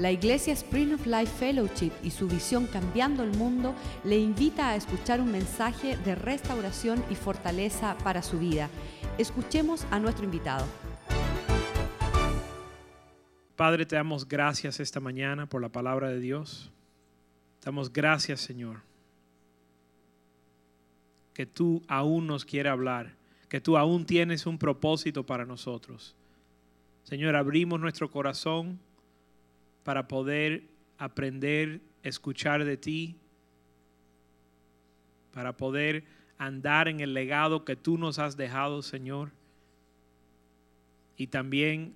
La Iglesia Spring of Life Fellowship y su visión Cambiando el Mundo le invita a escuchar un mensaje de restauración y fortaleza para su vida. Escuchemos a nuestro invitado. Padre, te damos gracias esta mañana por la palabra de Dios. Te damos gracias, Señor, que tú aún nos quieres hablar, que tú aún tienes un propósito para nosotros. Señor, abrimos nuestro corazón para poder aprender, escuchar de ti, para poder andar en el legado que tú nos has dejado, Señor, y también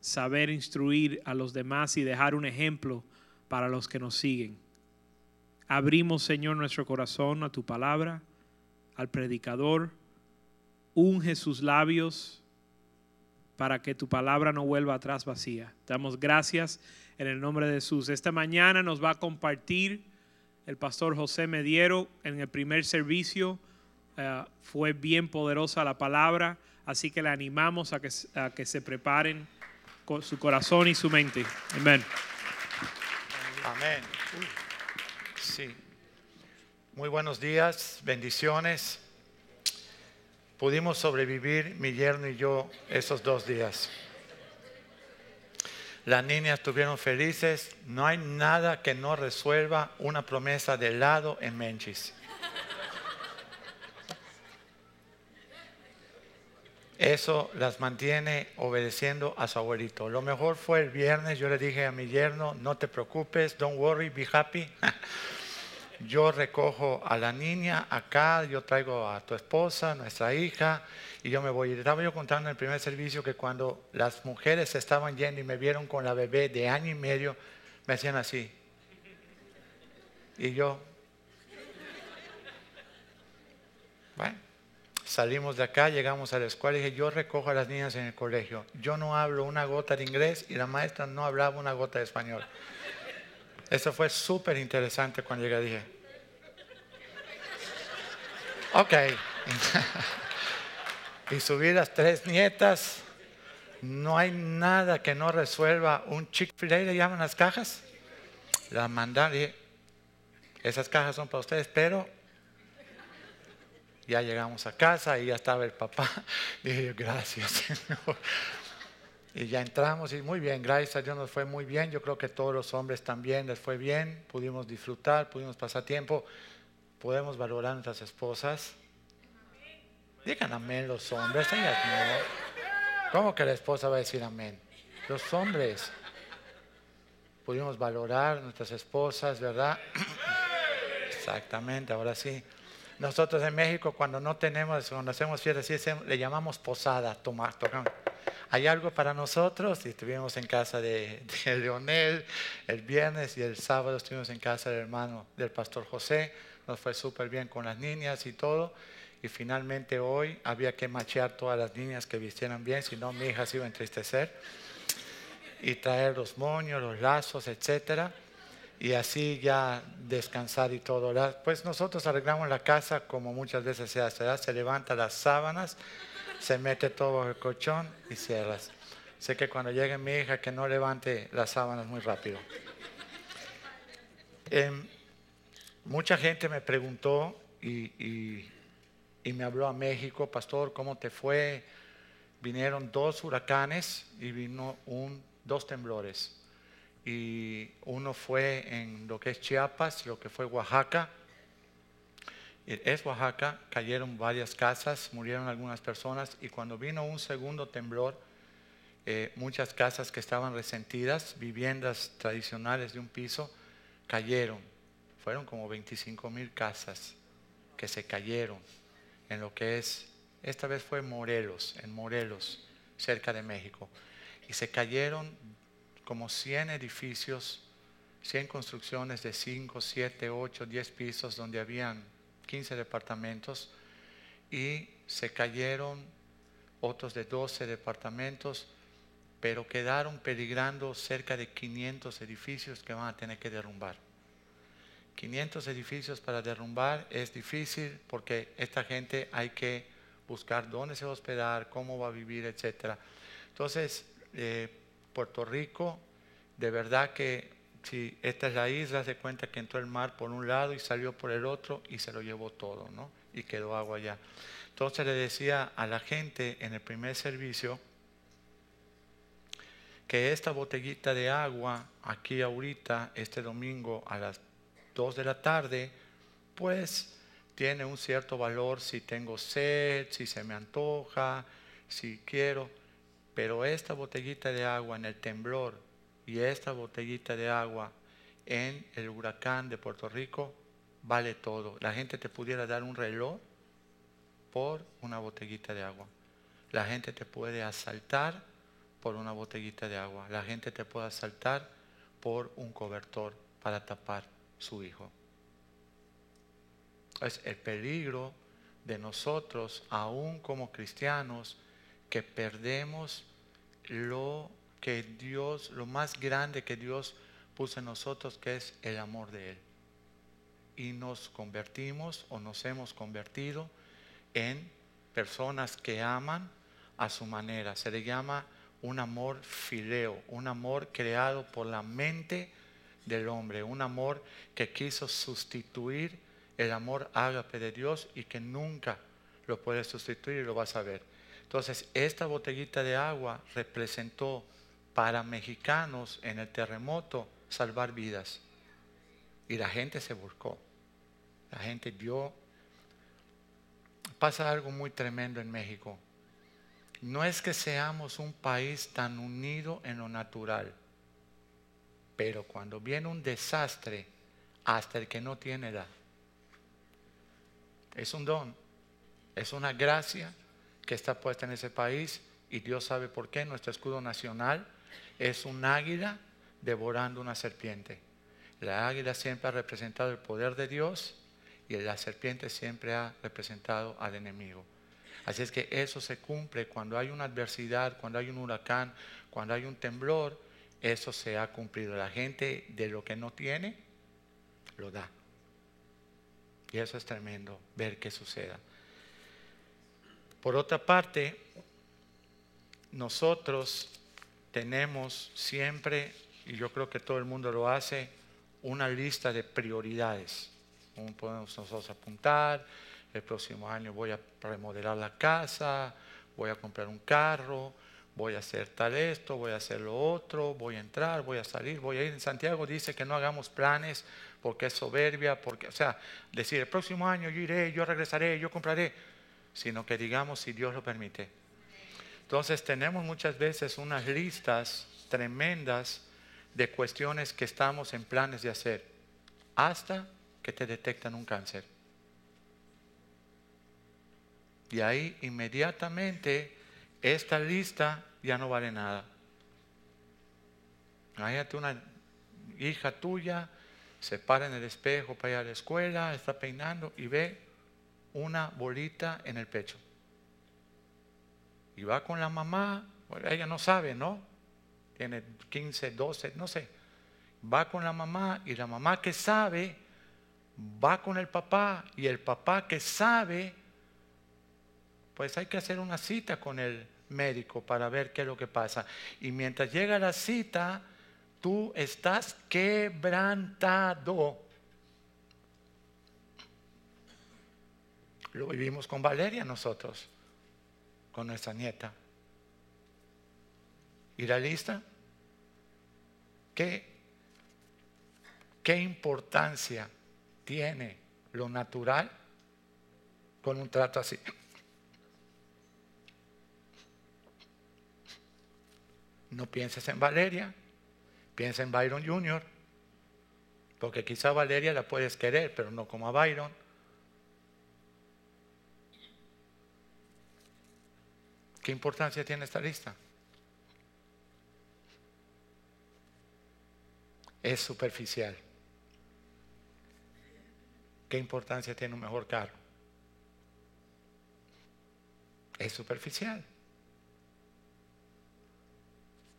saber instruir a los demás y dejar un ejemplo para los que nos siguen. Abrimos, Señor, nuestro corazón a tu palabra, al predicador, unge sus labios para que tu palabra no vuelva atrás vacía. Damos gracias en el nombre de Jesús. Esta mañana nos va a compartir el pastor José Mediero en el primer servicio. Eh, fue bien poderosa la palabra, así que le animamos a que, a que se preparen con su corazón y su mente. Amén. Amén. Sí. Muy buenos días, bendiciones. Pudimos sobrevivir mi yerno y yo esos dos días. Las niñas estuvieron felices. No hay nada que no resuelva una promesa de helado en Menchis. Eso las mantiene obedeciendo a su abuelito. Lo mejor fue el viernes, yo le dije a mi yerno, no te preocupes, don't worry, be happy. yo recojo a la niña acá, yo traigo a tu esposa, nuestra hija, y yo me voy. Estaba yo contando en el primer servicio que cuando las mujeres estaban yendo y me vieron con la bebé de año y medio, me hacían así. Y yo, bueno, salimos de acá, llegamos a la escuela y dije, yo recojo a las niñas en el colegio. Yo no hablo una gota de inglés y la maestra no hablaba una gota de español. Eso fue súper interesante cuando llegué. Dije, ok. y subí las tres nietas. No hay nada que no resuelva un Chick-fil-A, le llaman las cajas. La mandan esas cajas son para ustedes, pero ya llegamos a casa y ya estaba el papá. Dije, gracias, Señor. Y ya entramos y muy bien, gracias a Dios nos fue muy bien. Yo creo que todos los hombres también les fue bien. Pudimos disfrutar, pudimos pasar tiempo. Podemos valorar a nuestras esposas. Digan amén los hombres. ¿Cómo que la esposa va a decir amén? Los hombres. Pudimos valorar a nuestras esposas, ¿verdad? Exactamente, ahora sí. Nosotros en México cuando no tenemos, cuando hacemos fiestas, le llamamos posada, tomar, tocamos hay algo para nosotros y estuvimos en casa de, Leonel el viernes y el sábado estuvimos en casa del hermano del pastor José, nos fue súper bien con las niñas y todo. Y finalmente hoy había que machear todas las niñas que vistieran bien, si no mi hija se iba a entristecer. Y traer los moños, los lazos, etcétera. Y así ya descansar y todo. Pues nosotros arreglamos la casa como muchas veces se hace. Se levanta las sábanas, se mete todo el colchón y cierras. Sé que cuando llegue mi hija que no levante las sábanas muy rápido. Em, mucha gente me preguntó y, me habló a México, pastor, ¿cómo te fue? Vinieron dos huracanes y vino un, dos temblores. Y uno fue en lo que es Chiapas, lo que fue Oaxaca, es Oaxaca, cayeron varias casas, murieron algunas personas y cuando vino un segundo temblor, eh, muchas casas que estaban resentidas, viviendas tradicionales de un piso, cayeron. Fueron como 25 mil casas que se cayeron en lo que es, esta vez fue Morelos, en Morelos, cerca de México. Y se cayeron como 100 edificios, 100 construcciones de 5, 7, 8, 10 pisos donde habían 15 departamentos y se cayeron otros de 12 departamentos, pero quedaron peligrando cerca de 500 edificios que van a tener que derrumbar. 500 edificios para derrumbar es difícil porque esta gente hay que buscar dónde se va a hospedar, cómo va a vivir, etc. Entonces, eh, Puerto Rico de verdad que si esta es la isla, se cuenta que entró el mar por un lado y salió por el otro y se lo llevó todo, ¿no? Y quedó agua allá. Entonces le decía a la gente en el primer servicio que esta botellita de agua aquí ahorita, este domingo a las 2 de la tarde, pues tiene un cierto valor si tengo sed, si se me antoja, si quiero, pero esta botellita de agua en el temblor y esta botellita de agua en el huracán de Puerto Rico vale todo. La gente te pudiera dar un reloj por una botellita de agua. La gente te puede asaltar por una botellita de agua. La gente te puede asaltar por un cobertor para tapar su hijo. Es el peligro de nosotros, aún como cristianos, que perdemos lo que Dios, lo más grande que Dios puso en nosotros, que es el amor de Él. Y nos convertimos o nos hemos convertido en personas que aman a su manera. Se le llama un amor fileo, un amor creado por la mente del hombre, un amor que quiso sustituir el amor ágape de Dios y que nunca lo puede sustituir y lo vas a ver. Entonces, esta botellita de agua representó para mexicanos en el terremoto salvar vidas. Y la gente se buscó. La gente dio pasa algo muy tremendo en México. No es que seamos un país tan unido en lo natural, pero cuando viene un desastre, hasta el que no tiene edad. Es un don, es una gracia que está puesta en ese país y Dios sabe por qué. Nuestro escudo nacional es un águila devorando una serpiente. La águila siempre ha representado el poder de Dios y la serpiente siempre ha representado al enemigo. Así es que eso se cumple cuando hay una adversidad, cuando hay un huracán, cuando hay un temblor, eso se ha cumplido. La gente de lo que no tiene, lo da. Y eso es tremendo, ver qué suceda. Por otra parte, nosotros tenemos siempre, y yo creo que todo el mundo lo hace, una lista de prioridades podemos nosotros apuntar, el próximo año voy a remodelar la casa, voy a comprar un carro, voy a hacer tal esto, voy a hacer lo otro, voy a entrar, voy a salir, voy a ir. En Santiago dice que no hagamos planes porque es soberbia, porque, o sea, decir el próximo año yo iré, yo regresaré, yo compraré, sino que digamos si Dios lo permite. Entonces tenemos muchas veces unas listas tremendas de cuestiones que estamos en planes de hacer, hasta que te detectan un cáncer. Y ahí inmediatamente esta lista ya no vale nada. Imagínate una hija tuya, se para en el espejo para ir a la escuela, está peinando y ve una bolita en el pecho. Y va con la mamá, ella no sabe, ¿no? Tiene 15, 12, no sé. Va con la mamá y la mamá que sabe va con el papá y el papá que sabe, pues hay que hacer una cita con el médico para ver qué es lo que pasa. Y mientras llega la cita, tú estás quebrantado. Lo vivimos con Valeria nosotros, con nuestra nieta. ¿Y la lista? ¿Qué, qué importancia tiene lo natural con un trato así. No pienses en Valeria, piensa en Byron Jr., porque quizá Valeria la puedes querer, pero no como a Byron. ¿Qué importancia tiene esta lista? Es superficial. ¿Qué importancia tiene un mejor carro? Es superficial.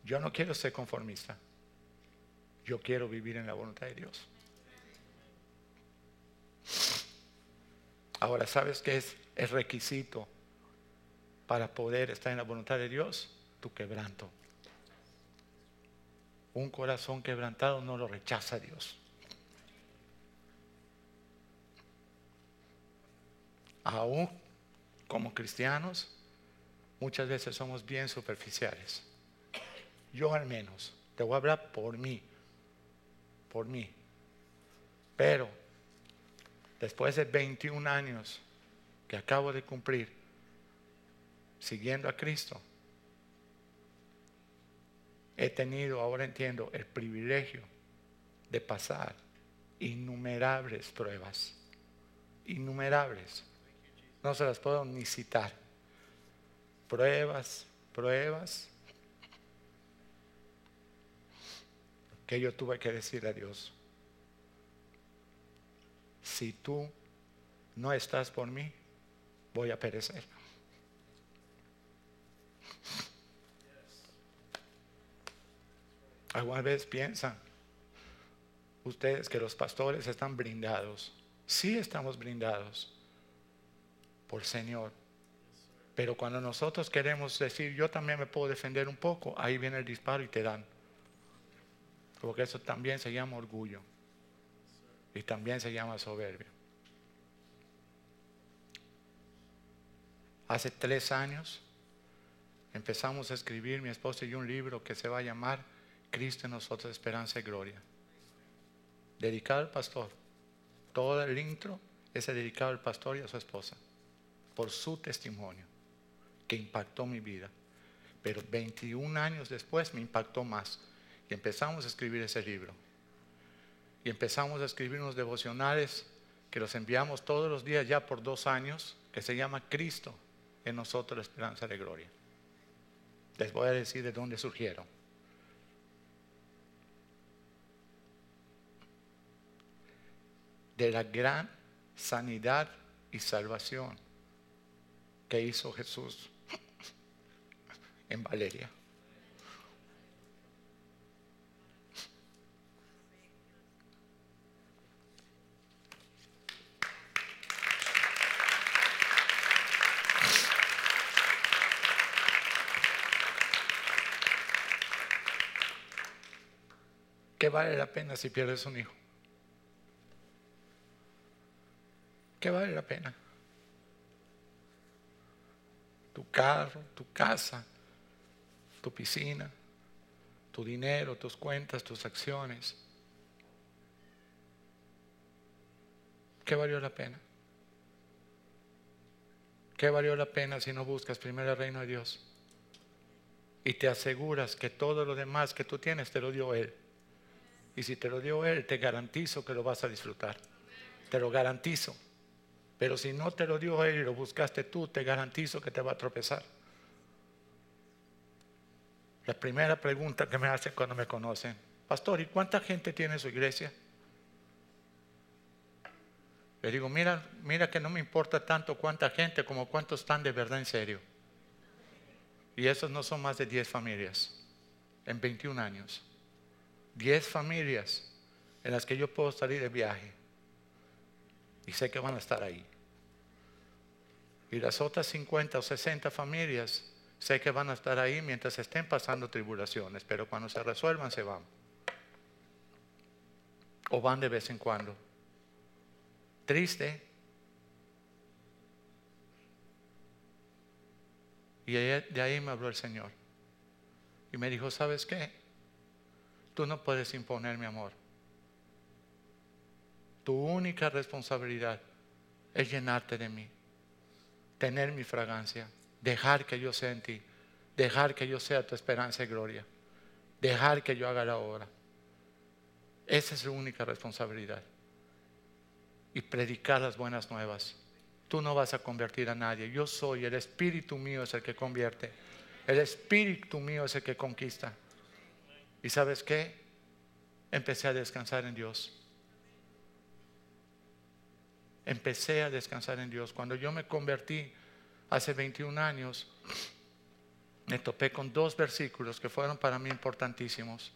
Yo no quiero ser conformista. Yo quiero vivir en la voluntad de Dios. Ahora, ¿sabes qué es el requisito para poder estar en la voluntad de Dios? Tu quebranto. Un corazón quebrantado no lo rechaza Dios. Aún como cristianos, muchas veces somos bien superficiales. Yo al menos, te voy a hablar por mí, por mí. Pero después de 21 años que acabo de cumplir siguiendo a Cristo, he tenido, ahora entiendo, el privilegio de pasar innumerables pruebas, innumerables. No se las puedo ni citar. Pruebas, pruebas, que yo tuve que decir a Dios, si tú no estás por mí, voy a perecer. Algunas veces piensan ustedes que los pastores están brindados. Sí estamos brindados por Señor. Pero cuando nosotros queremos decir, yo también me puedo defender un poco, ahí viene el disparo y te dan. Porque eso también se llama orgullo. Y también se llama soberbia. Hace tres años empezamos a escribir mi esposa y un libro que se va a llamar Cristo en nosotros, esperanza y gloria. Dedicado al pastor. Todo el intro es dedicado al pastor y a su esposa. Por su testimonio que impactó mi vida. Pero 21 años después me impactó más. Y empezamos a escribir ese libro. Y empezamos a escribir unos devocionales que los enviamos todos los días ya por dos años, que se llama Cristo en nosotros la esperanza de gloria. Les voy a decir de dónde surgieron. de la gran sanidad y salvación que hizo Jesús en Valeria. ¿Qué vale la pena si pierdes un hijo? ¿Qué vale la pena? Tu carro, tu casa, tu piscina, tu dinero, tus cuentas, tus acciones. ¿Qué valió la pena? ¿Qué valió la pena si no buscas primero el reino de Dios? Y te aseguras que todo lo demás que tú tienes te lo dio Él. Y si te lo dio Él, te garantizo que lo vas a disfrutar. Te lo garantizo. Pero si no te lo dio Él y lo buscaste tú, te garantizo que te va a tropezar. La primera pregunta que me hacen cuando me conocen, pastor, ¿y cuánta gente tiene su iglesia? Le digo, mira, mira que no me importa tanto cuánta gente como cuántos están de verdad en serio. Y esos no son más de 10 familias en 21 años. 10 familias en las que yo puedo salir de viaje y sé que van a estar ahí. Y las otras 50 o 60 familias sé que van a estar ahí mientras estén pasando tribulaciones, pero cuando se resuelvan se van. O van de vez en cuando. Triste. Y de ahí me habló el Señor. Y me dijo, ¿sabes qué? Tú no puedes imponer mi amor. Tu única responsabilidad es llenarte de mí, tener mi fragancia, dejar que yo sea en ti, dejar que yo sea tu esperanza y gloria, dejar que yo haga la obra. Esa es su única responsabilidad. Y predicar las buenas nuevas. Tú no vas a convertir a nadie. Yo soy, el espíritu mío es el que convierte. El espíritu mío es el que conquista. ¿Y sabes qué? Empecé a descansar en Dios empecé a descansar en Dios. Cuando yo me convertí hace 21 años, me topé con dos versículos que fueron para mí importantísimos.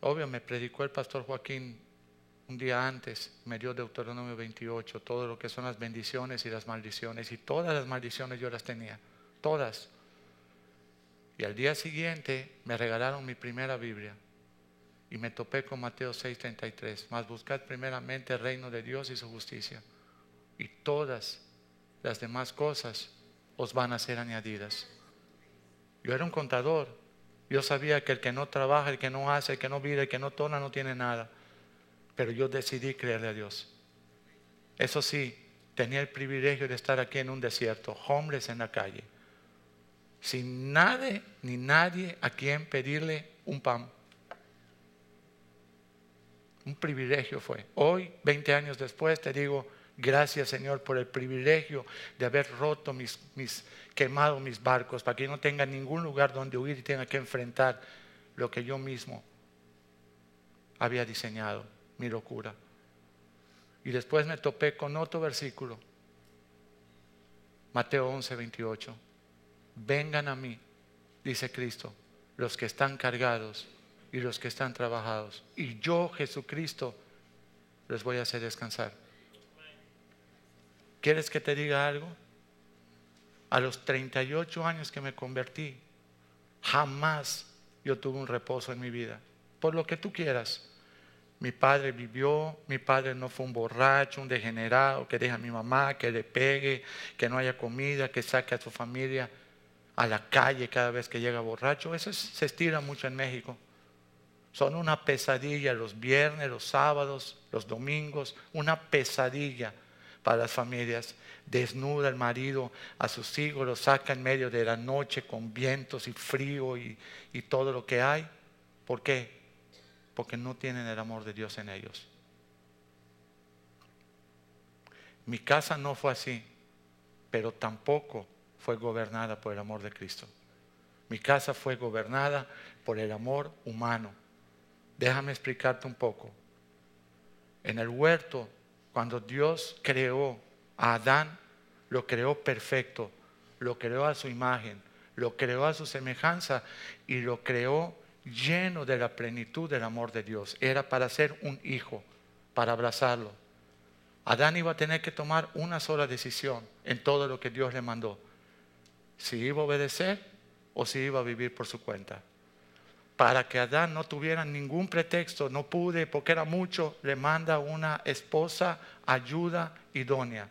Obvio, me predicó el pastor Joaquín un día antes, me dio Deuteronomio 28, todo lo que son las bendiciones y las maldiciones. Y todas las maldiciones yo las tenía, todas. Y al día siguiente me regalaron mi primera Biblia. Y me topé con Mateo 6:33. Más buscad primeramente el reino de Dios y su justicia. Y todas las demás cosas os van a ser añadidas. Yo era un contador. Yo sabía que el que no trabaja, el que no hace, el que no vive, el que no tona, no tiene nada. Pero yo decidí creerle a Dios. Eso sí, tenía el privilegio de estar aquí en un desierto, hombres en la calle, sin nadie ni nadie a quien pedirle un pan. Un privilegio fue. Hoy, 20 años después, te digo, gracias Señor por el privilegio de haber roto mis, mis quemado mis barcos, para que no tenga ningún lugar donde huir y tenga que enfrentar lo que yo mismo había diseñado, mi locura. Y después me topé con otro versículo, Mateo 11, 28. Vengan a mí, dice Cristo, los que están cargados y los que están trabajados. Y yo, Jesucristo, les voy a hacer descansar. ¿Quieres que te diga algo? A los 38 años que me convertí, jamás yo tuve un reposo en mi vida. Por lo que tú quieras. Mi padre vivió, mi padre no fue un borracho, un degenerado que deja a mi mamá, que le pegue, que no haya comida, que saque a su familia a la calle cada vez que llega borracho. Eso se estira mucho en México. Son una pesadilla los viernes, los sábados, los domingos, una pesadilla para las familias. Desnuda el marido a sus hijos, los saca en medio de la noche con vientos y frío y, y todo lo que hay. ¿Por qué? Porque no tienen el amor de Dios en ellos. Mi casa no fue así, pero tampoco fue gobernada por el amor de Cristo. Mi casa fue gobernada por el amor humano. Déjame explicarte un poco. En el huerto, cuando Dios creó a Adán, lo creó perfecto, lo creó a su imagen, lo creó a su semejanza y lo creó lleno de la plenitud del amor de Dios. Era para ser un hijo, para abrazarlo. Adán iba a tener que tomar una sola decisión en todo lo que Dios le mandó. Si iba a obedecer o si iba a vivir por su cuenta. Para que Adán no tuviera ningún pretexto, no pude porque era mucho, le manda una esposa ayuda idónea.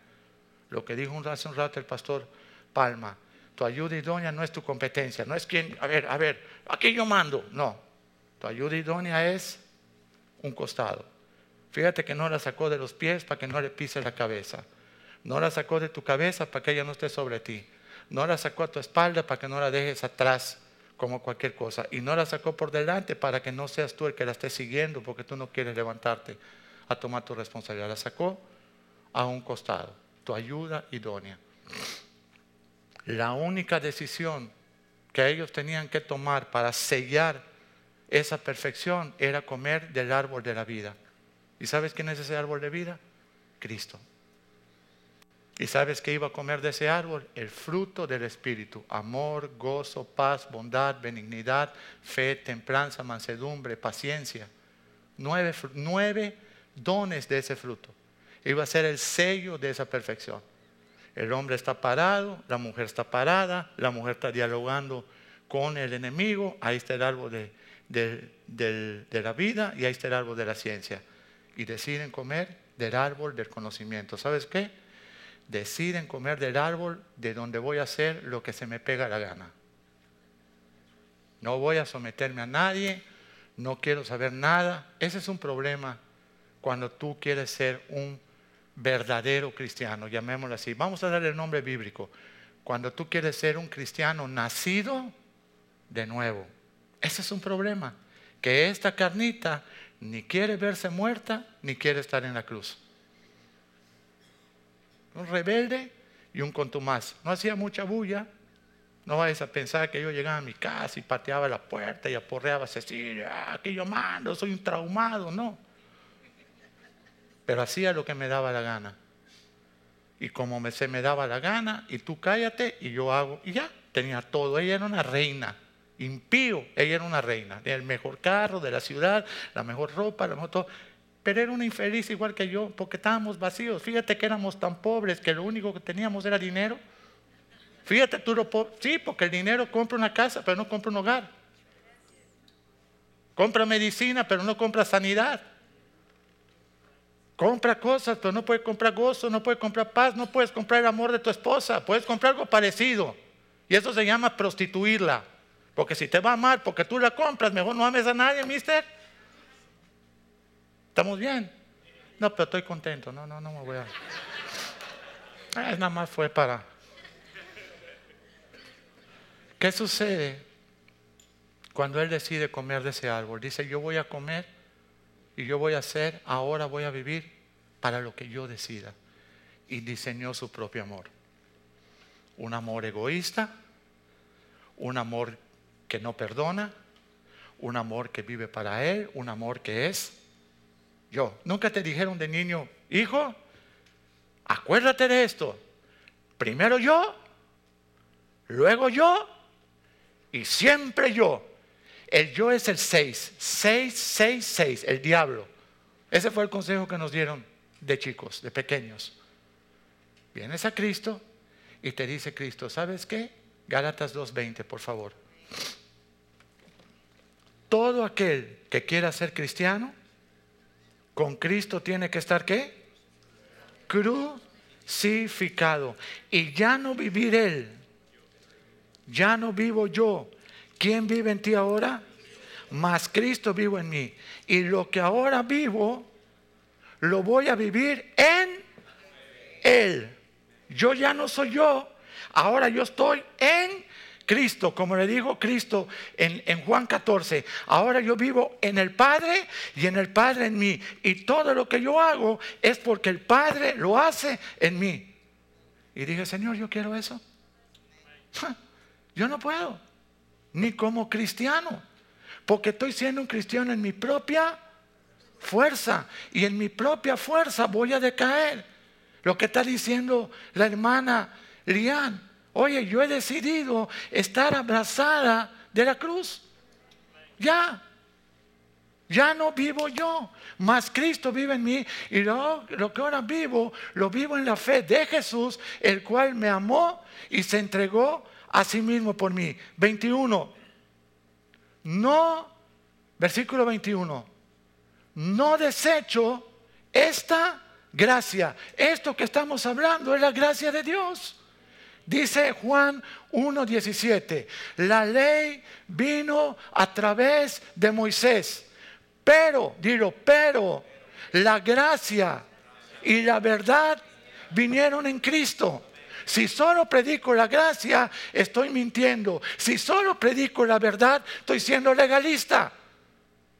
Lo que dijo un rato el pastor Palma, tu ayuda idónea no es tu competencia, no es quien, a ver, a ver, aquí yo mando, no. Tu ayuda idónea es un costado. Fíjate que no la sacó de los pies para que no le pise la cabeza. No la sacó de tu cabeza para que ella no esté sobre ti. No la sacó a tu espalda para que no la dejes atrás como cualquier cosa. Y no la sacó por delante para que no seas tú el que la esté siguiendo porque tú no quieres levantarte a tomar tu responsabilidad. La sacó a un costado, tu ayuda idónea. La única decisión que ellos tenían que tomar para sellar esa perfección era comer del árbol de la vida. ¿Y sabes quién es ese árbol de vida? Cristo. ¿Y sabes qué iba a comer de ese árbol? El fruto del Espíritu. Amor, gozo, paz, bondad, benignidad, fe, templanza, mansedumbre, paciencia. Nueve, dones de ese fruto. Iba a ser el sello de esa perfección. El hombre está parado, la mujer está parada, la mujer está dialogando con el enemigo. Ahí está el árbol de, de la vida y ahí está el árbol de la ciencia. Y deciden comer del árbol del conocimiento. ¿Sabes qué? Deciden comer del árbol de donde voy a hacer lo que se me pega la gana. No voy a someterme a nadie, no quiero saber nada. Ese es un problema cuando tú quieres ser un verdadero cristiano, llamémoslo así. Vamos a darle el nombre bíblico. Cuando tú quieres ser un cristiano nacido de nuevo. Ese es un problema. Que esta carnita ni quiere verse muerta ni quiere estar en la cruz un rebelde y un contumaz. No hacía mucha bulla. No vayas a pensar que yo llegaba a mi casa y pateaba la puerta y aporreaba a Cecilia, aquí yo mando, soy un traumado, no. Pero hacía lo que me daba la gana. Y como me, se me daba la gana, y tú cállate, y yo hago, y ya, tenía todo. Ella era una reina, impío, ella era una reina, el mejor carro de la ciudad, la mejor ropa, la mejor todo pero era una infeliz igual que yo, porque estábamos vacíos. Fíjate que éramos tan pobres que lo único que teníamos era dinero. Fíjate, tú lo po- sí, porque el dinero compra una casa, pero no compra un hogar. Compra medicina, pero no compra sanidad. Compra cosas, pero no puede comprar gozo, no puede comprar paz, no puedes comprar el amor de tu esposa, puedes comprar algo parecido. Y eso se llama prostituirla. Porque si te va mal, porque tú la compras, mejor no ames a nadie, mister. ¿Estamos bien? No, pero estoy contento. No, no, no me voy a. Ah, nada más fue para. ¿Qué sucede cuando él decide comer de ese árbol? Dice, yo voy a comer y yo voy a hacer, ahora voy a vivir para lo que yo decida. Y diseñó su propio amor. Un amor egoísta, un amor que no perdona, un amor que vive para él, un amor que es yo. Nunca te dijeron de niño, hijo, acuérdate de esto. Primero yo, luego yo y siempre yo. El yo es el 6, 6, 6, 6, el diablo. Ese fue el consejo que nos dieron de chicos, de pequeños. Vienes a Cristo y te dice Cristo, ¿sabes qué? Gálatas 2.20, por favor. Todo aquel que quiera ser cristiano, con Cristo tiene que estar qué? Crucificado. Y ya no vivir Él. Ya no vivo yo. ¿Quién vive en ti ahora? Más Cristo vivo en mí. Y lo que ahora vivo, lo voy a vivir en Él. Yo ya no soy yo. Ahora yo estoy en Cristo, como le dijo Cristo en, en, Juan 14, ahora yo vivo en el Padre y en el Padre en mí. Y todo lo que yo hago es porque el Padre lo hace en mí. Y dije, Señor, yo quiero eso. Yo no puedo, ni como cristiano, porque estoy siendo un cristiano en mi propia fuerza. Y en mi propia fuerza voy a decaer. Lo que está diciendo la hermana Lian. Oye, yo he decidido estar abrazada de la cruz. Ya. Ya no vivo yo, más Cristo vive en mí y lo, lo, que ahora vivo, lo vivo en la fe de Jesús, el cual me amó y se entregó a sí mismo por mí. 21. No, versículo 21. No desecho esta gracia. Esto que estamos hablando es la gracia de Dios. Dice Juan 1.17, la ley vino a través de Moisés, pero, dilo, pero la gracia y la verdad vinieron en Cristo. Si solo predico la gracia, estoy mintiendo. Si solo predico la verdad, estoy siendo legalista.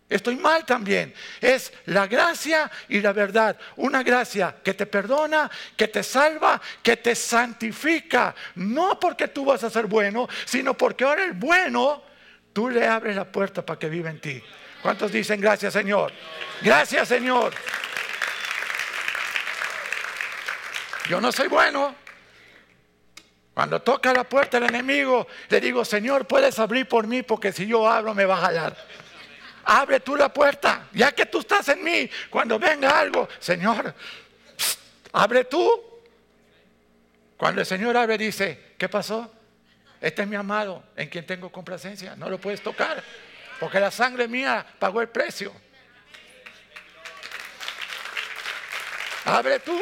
Estoy mal también. Es la gracia y la verdad. Una gracia que te perdona, que te salva, que te santifica. No porque tú vas a ser bueno, sino porque ahora el bueno, tú le abres la puerta para que viva en ti. ¿Cuántos dicen gracias Señor? Gracias Señor. Yo no soy bueno. Cuando toca la puerta el enemigo, le digo, Señor, puedes abrir por mí porque si yo abro me va a jalar abre tú la puerta, ya que tú estás en mí, cuando venga algo, Señor, abre tú. Cuando el Señor abre dice, ¿qué pasó? Este es mi amado, en quien tengo complacencia, no lo puedes tocar, porque la sangre mía pagó el precio. Abre tú.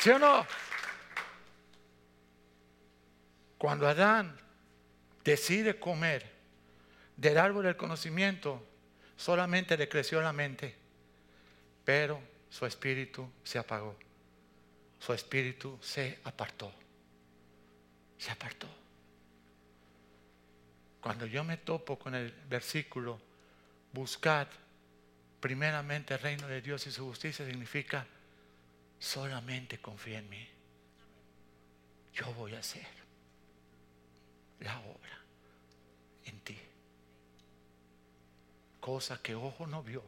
¿Sí o no? Cuando Adán decide comer del árbol del conocimiento, solamente le creció la mente, pero su espíritu se apagó, su espíritu se apartó, se apartó. Cuando yo me topo con el versículo, buscad primeramente el reino de Dios y su justicia, significa solamente confía en mí. Yo voy a hacer la obra en ti cosas que ojo no vio,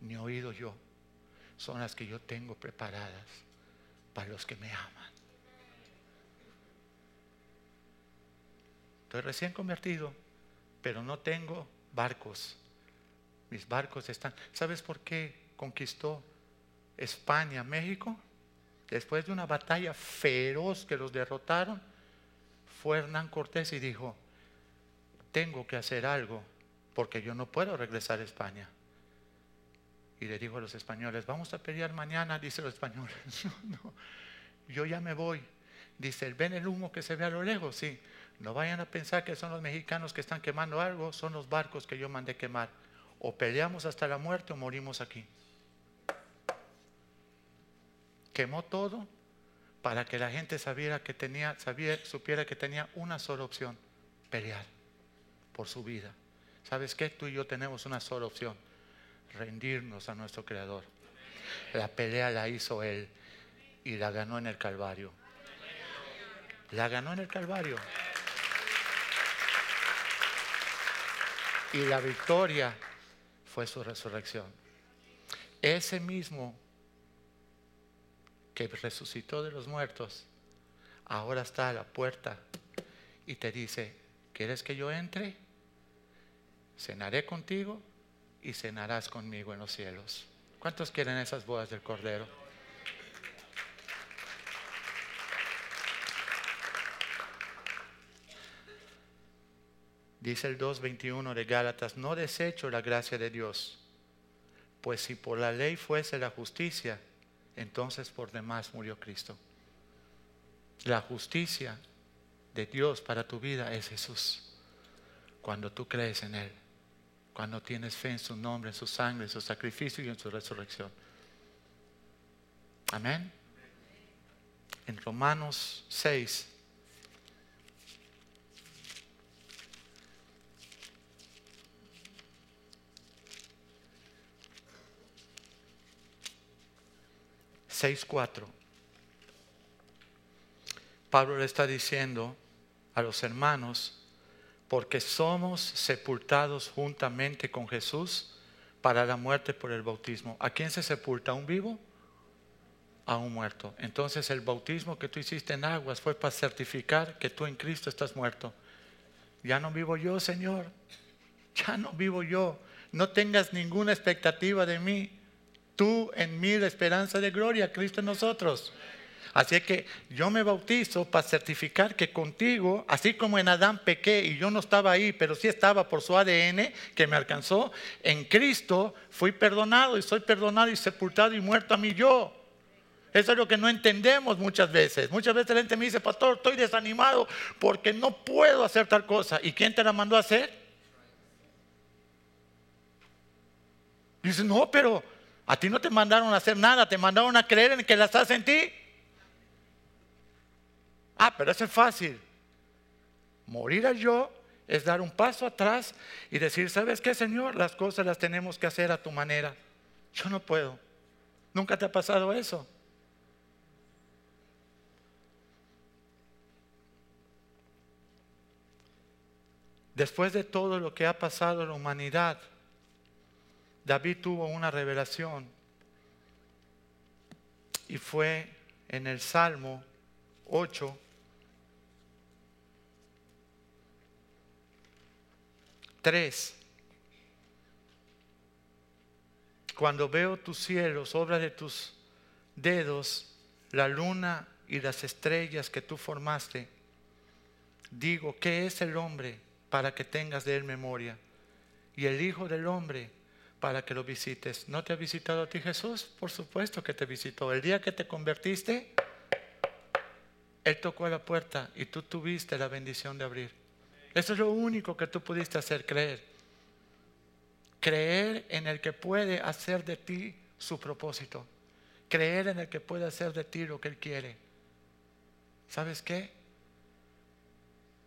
ni oído yo, son las que yo tengo preparadas para los que me aman. Estoy recién convertido, pero no tengo barcos. Mis barcos están... ¿Sabes por qué conquistó España, México? después de una batalla feroz que los derrotaron, fue Hernán Cortés y dijo, tengo que hacer algo porque yo no puedo regresar a España. Y le dijo a los españoles, vamos a pelear mañana, dice los españoles. No, no, yo ya me voy. Dice, ¿ven el humo que se ve a lo lejos? Sí. No vayan a pensar que son los mexicanos que están quemando algo, son los barcos que yo mandé quemar. O peleamos hasta la muerte o morimos aquí. Quemó todo para que la gente sabiera que tenía, supiera que tenía una sola opción, pelear por su vida. ¿Sabes qué? Tú y yo tenemos una sola opción, rendirnos a nuestro Creador. La pelea la hizo Él y la ganó en el Calvario. La ganó en el Calvario. Y la victoria fue su resurrección. Ese mismo que resucitó de los muertos, ahora está a la puerta y te dice, ¿quieres que yo entre? Cenaré contigo y cenarás conmigo en los cielos. ¿Cuántos quieren esas bodas del Cordero? Dice el 2.21 de Gálatas, no desecho la gracia de Dios, pues si por la ley fuese la justicia, entonces por demás murió Cristo. La justicia de Dios para tu vida es Jesús. Cuando tú crees en Él, cuando tienes fe en su nombre, en su sangre, en su sacrificio y en su resurrección. Amén. En Romanos 6, cuatro Pablo le está diciendo a los hermanos, porque somos sepultados juntamente con Jesús para la muerte por el bautismo. ¿A quién se sepulta? ¿A un vivo? A un muerto. Entonces el bautismo que tú hiciste en aguas fue para certificar que tú en Cristo estás muerto. Ya no vivo yo, Señor. Ya no vivo yo. No tengas ninguna expectativa de mí. Tú en mí la esperanza de gloria, Cristo en nosotros. Así que yo me bautizo para certificar que contigo, así como en Adán pequé y yo no estaba ahí, pero sí estaba por su ADN que me alcanzó, en Cristo fui perdonado y soy perdonado y sepultado y muerto a mí yo. Eso es lo que no entendemos muchas veces. Muchas veces la gente me dice, pastor, estoy desanimado porque no puedo hacer tal cosa. ¿Y quién te la mandó a hacer? dice, no, pero a ti no te mandaron a hacer nada, te mandaron a creer en que las haces en ti. Ah, pero eso es fácil. Morir al yo es dar un paso atrás y decir, ¿sabes qué, Señor? Las cosas las tenemos que hacer a tu manera. Yo no puedo. ¿Nunca te ha pasado eso? Después de todo lo que ha pasado en la humanidad, David tuvo una revelación y fue en el Salmo 8, Tres, cuando veo tus cielos, obra de tus dedos, la luna y las estrellas que tú formaste, digo, ¿qué es el hombre para que tengas de él memoria? Y el Hijo del Hombre para que lo visites. ¿No te ha visitado a ti Jesús? Por supuesto que te visitó. El día que te convertiste, Él tocó a la puerta y tú tuviste la bendición de abrir. Eso es lo único que tú pudiste hacer, creer. Creer en el que puede hacer de ti su propósito. Creer en el que puede hacer de ti lo que Él quiere. ¿Sabes qué?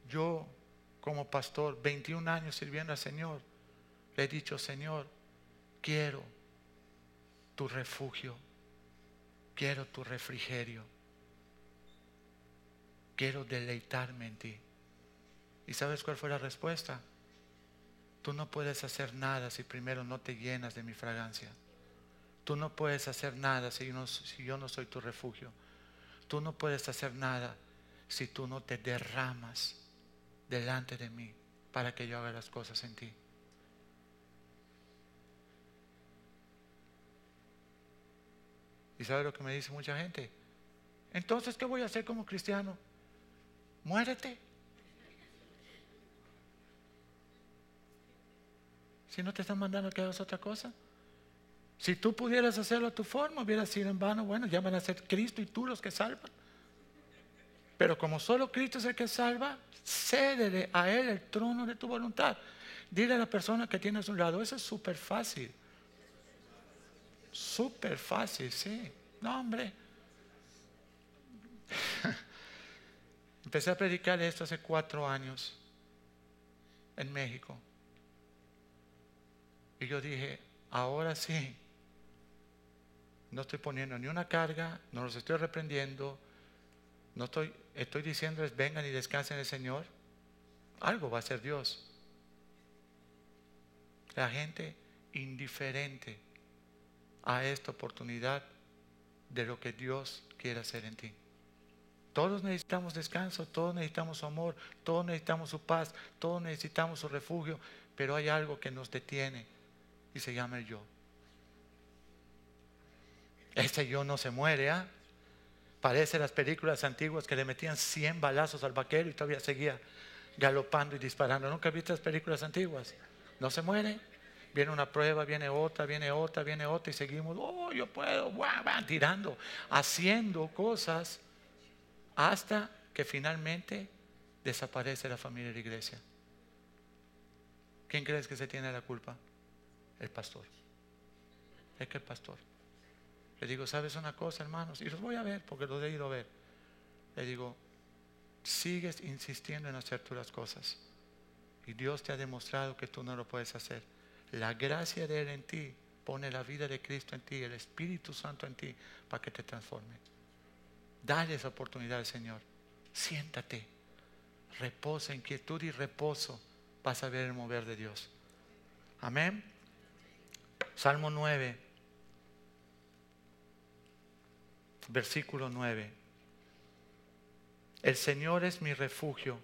Yo, como pastor, 21 años sirviendo al Señor, le he dicho, Señor, quiero tu refugio, quiero tu refrigerio, quiero deleitarme en ti. ¿Y sabes cuál fue la respuesta? Tú no puedes hacer nada si primero no te llenas de mi fragancia. Tú no puedes hacer nada si yo no, soy tu refugio. Tú no puedes hacer nada si tú no te derramas delante de mí para que yo haga las cosas en ti. ¿Y sabe lo que me dice mucha gente? Entonces, ¿qué voy a hacer como cristiano? Muérete. Si no te están mandando que hagas otra cosa. Si tú pudieras hacerlo a tu forma, hubiera sido en vano. Bueno, ya van a ser Cristo y tú los que salvan. Pero como solo Cristo es el que salva, cédele a Él el trono de tu voluntad. Dile a la persona que tienes a un lado, eso es súper fácil. Súper fácil, sí. No, hombre. Empecé a predicar esto hace cuatro años en México. Y yo dije, ahora sí, no estoy poniendo ni una carga, no los estoy reprendiendo, no estoy, estoy diciéndoles vengan y descansen en el Señor. Algo va a hacer Dios. La gente indiferente a esta oportunidad de lo que Dios quiere hacer en ti. Todos necesitamos descanso, todos necesitamos su amor, todos necesitamos su paz, todos necesitamos su refugio, pero hay algo que nos detiene y se llama el yo. Ese yo no se muere, ¿ah? Parece las películas antiguas que le metían 100 balazos al vaquero y todavía seguía galopando y disparando. ¿Nunca viste las películas antiguas? No se muere. Viene una prueba, viene otra, viene otra, viene otra y seguimos, oh, yo puedo, van tirando, haciendo cosas hasta que finalmente desaparece la familia de la iglesia. ¿Quién crees que se tiene la culpa? El pastor. Es que el pastor. Le digo, ¿sabes una cosa, hermanos? Y los voy a ver porque los he ido a ver. Le digo, sigues insistiendo en hacer tú las cosas. Y Dios te ha demostrado que tú no lo puedes hacer. La gracia de Él en ti pone la vida de Cristo en ti, el Espíritu Santo en ti, para que te transforme. Dale esa oportunidad al Señor. Siéntate. Reposa, inquietud y reposo. Vas a ver el mover de Dios. Amén. Salmo 9, versículo 9. El Señor es mi refugio.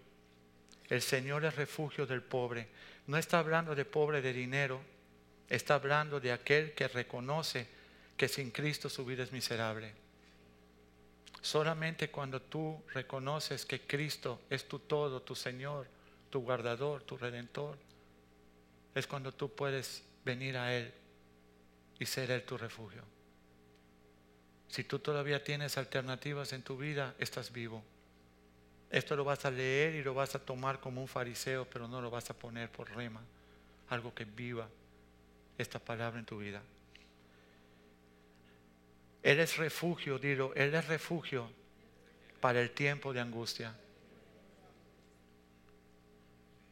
El Señor es refugio del pobre. No está hablando de pobre de dinero. Está hablando de aquel que reconoce que sin Cristo su vida es miserable. Solamente cuando tú reconoces que Cristo es tu todo, tu Señor, tu guardador, tu redentor, es cuando tú puedes venir a Él y ser Él tu refugio. Si tú todavía tienes alternativas en tu vida, estás vivo. Esto lo vas a leer y lo vas a tomar como un fariseo, pero no lo vas a poner por rema. Algo que viva esta palabra en tu vida. Él es refugio, dilo, Él es refugio para el tiempo de angustia.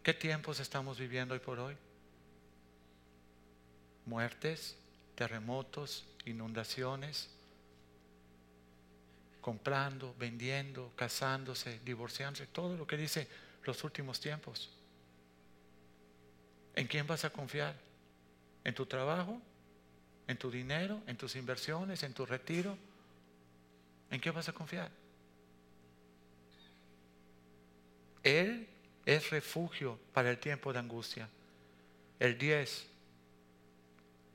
¿Qué tiempos estamos viviendo hoy por hoy? Muertes, terremotos, inundaciones, comprando, vendiendo, casándose, divorciándose, todo lo que dice los últimos tiempos. ¿En quién vas a confiar? ¿En tu trabajo? en tu dinero, en tus inversiones, en tu retiro. ¿En qué vas a confiar? Él es refugio para el tiempo de angustia. El 10.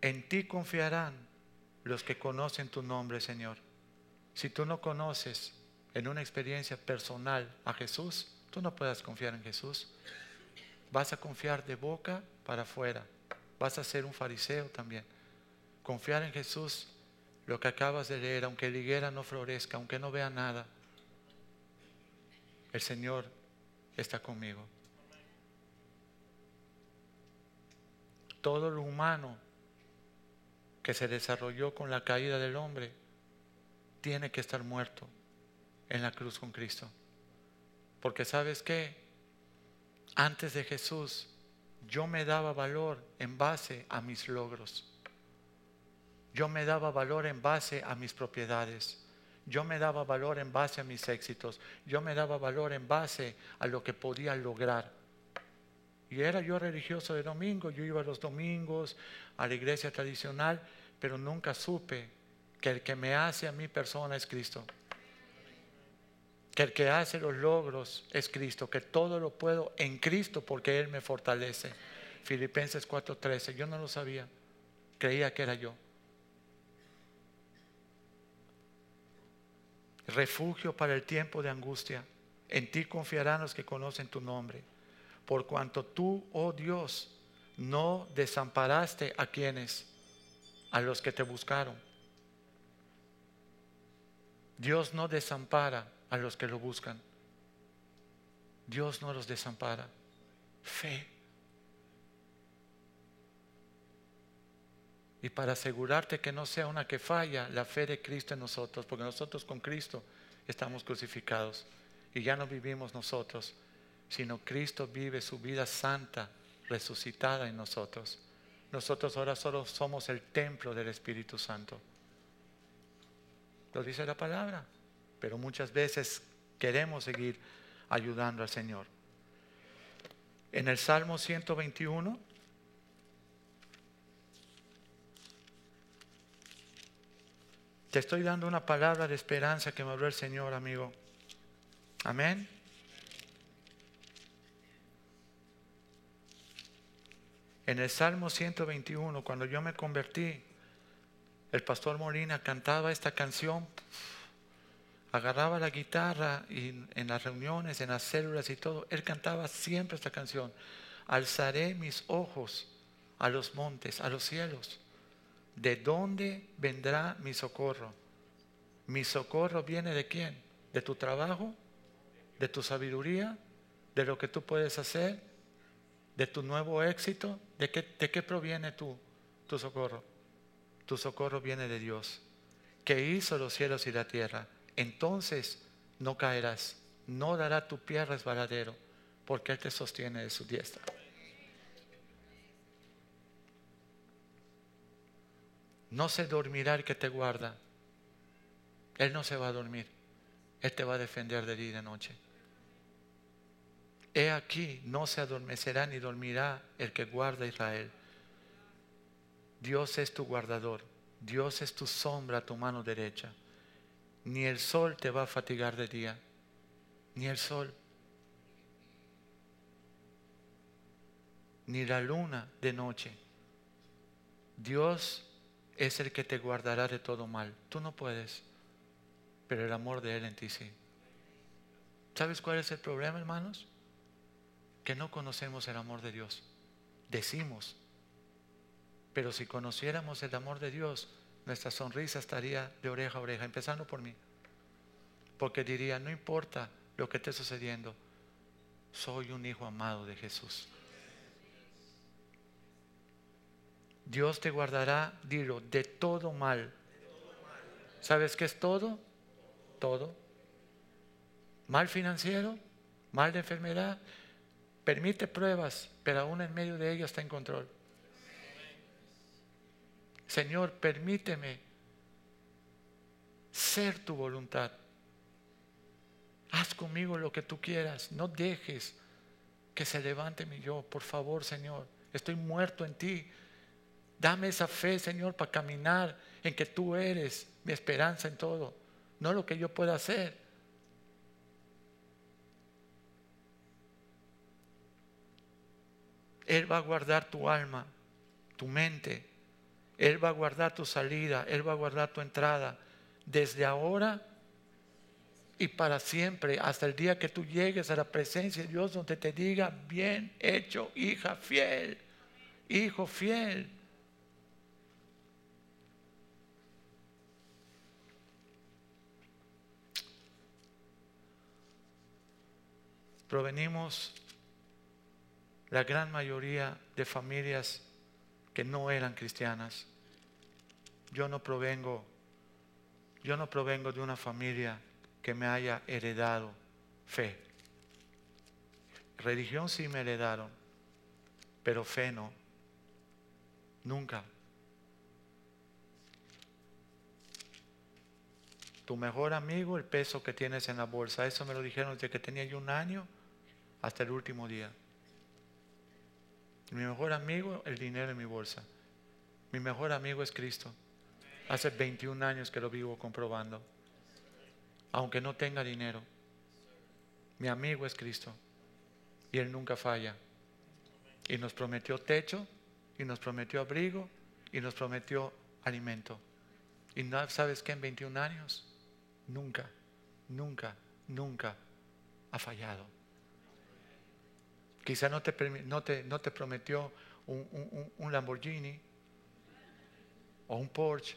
En ti confiarán los que conocen tu nombre, Señor. Si tú no conoces en una experiencia personal a Jesús, tú no puedes confiar en Jesús. Vas a confiar de boca para afuera. Vas a ser un fariseo también. Confiar en Jesús, lo que acabas de leer, aunque la higuera no florezca, aunque no vea nada, el Señor está conmigo. Todo lo humano que se desarrolló con la caída del hombre tiene que estar muerto en la cruz con Cristo. Porque sabes qué, antes de Jesús yo me daba valor en base a mis logros. Yo me daba valor en base a mis propiedades. Yo me daba valor en base a mis éxitos. Yo me daba valor en base a lo que podía lograr. Y era yo religioso de domingo. Yo iba los domingos a la iglesia tradicional, pero nunca supe que el que me hace a mi persona es Cristo. Que el que hace los logros es Cristo. Que todo lo puedo en Cristo porque Él me fortalece. Filipenses 4:13. Yo no lo sabía. Creía que era yo. refugio para el tiempo de angustia. En ti confiarán los que conocen tu nombre. Por cuanto tú, oh Dios, no desamparaste a quienes, a los que te buscaron. Dios no desampara a los que lo buscan. Dios no los desampara. Fe. Y para asegurarte que no sea una que falla, la fe de Cristo en nosotros, porque nosotros con Cristo estamos crucificados y ya no vivimos nosotros, sino Cristo vive su vida santa, resucitada en nosotros. Nosotros ahora solo somos el templo del Espíritu Santo. Lo dice la palabra, pero muchas veces queremos seguir ayudando al Señor. En el Salmo 121, te estoy dando una palabra de esperanza que me habló el Señor, amigo. Amén. En el Salmo 121, cuando yo me convertí, el pastor Molina cantaba esta canción, agarraba la guitarra y en las reuniones, en las células y todo, él cantaba siempre esta canción. Alzaré mis ojos a los montes, a los cielos. ¿De dónde vendrá mi socorro? Mi socorro viene de quién? ¿De tu trabajo? ¿De tu sabiduría? ¿De lo que tú puedes hacer? ¿De tu nuevo éxito? ¿De qué, de qué proviene tu, tu socorro? Tu socorro viene de Dios, que hizo los cielos y la tierra. Entonces no caerás, no dará tu pie resbaladero, porque Él te sostiene de su diestra. No se dormirá el que te guarda. Él no se va a dormir. Él te va a defender de día y de noche. He aquí, no se adormecerá ni dormirá el que guarda a Israel. Dios es tu guardador. Dios es tu sombra tu mano derecha. Ni el sol te va a fatigar de día, ni el sol, ni la luna de noche. Dios es el que te guardará de todo mal. Tú no puedes, pero el amor de Él en ti sí. ¿Sabes cuál es el problema, hermanos? Que no conocemos el amor de Dios. Decimos, pero si conociéramos el amor de Dios, nuestra sonrisa estaría de oreja a oreja, empezando por mí. Porque diría, no importa lo que esté sucediendo, soy un hijo amado de Jesús. Dios te guardará, dilo, de todo mal. ¿Sabes qué es todo? Todo. Mal financiero, mal de enfermedad. Permite pruebas, pero aún en medio de ellas está en control. Señor, permíteme ser tu voluntad. Haz conmigo lo que tú quieras. No dejes que se levante mi yo. Por favor, Señor, estoy muerto en ti. Dame esa fe, Señor, para caminar en que tú eres mi esperanza en todo, no lo que yo pueda hacer. Él va a guardar tu alma, tu mente. Él va a guardar tu salida, Él va a guardar tu entrada. Desde ahora y para siempre, hasta el día que tú llegues a la presencia de Dios donde te diga, bien hecho, hija fiel, hijo fiel. provenimos la gran mayoría de familias que no eran cristianas. Yo no provengo, yo no provengo de una familia que me haya heredado fe. Religión sí me heredaron, pero fe no. Nunca. Tu mejor amigo, el peso que tienes en la bolsa. Eso me lo dijeron desde que tenía yo un año hasta el último día. Mi mejor amigo, el dinero en mi bolsa. Mi mejor amigo es Cristo. Hace 21 años que lo vivo comprobando. Aunque no tenga dinero. Mi amigo es Cristo. Y Él nunca falla. Y nos prometió techo, y nos prometió abrigo, y nos prometió alimento. Y no, ¿sabes qué? En 21 años, nunca nunca, nunca ha fallado. Quizá no te, no no te prometió un, Lamborghini o un Porsche,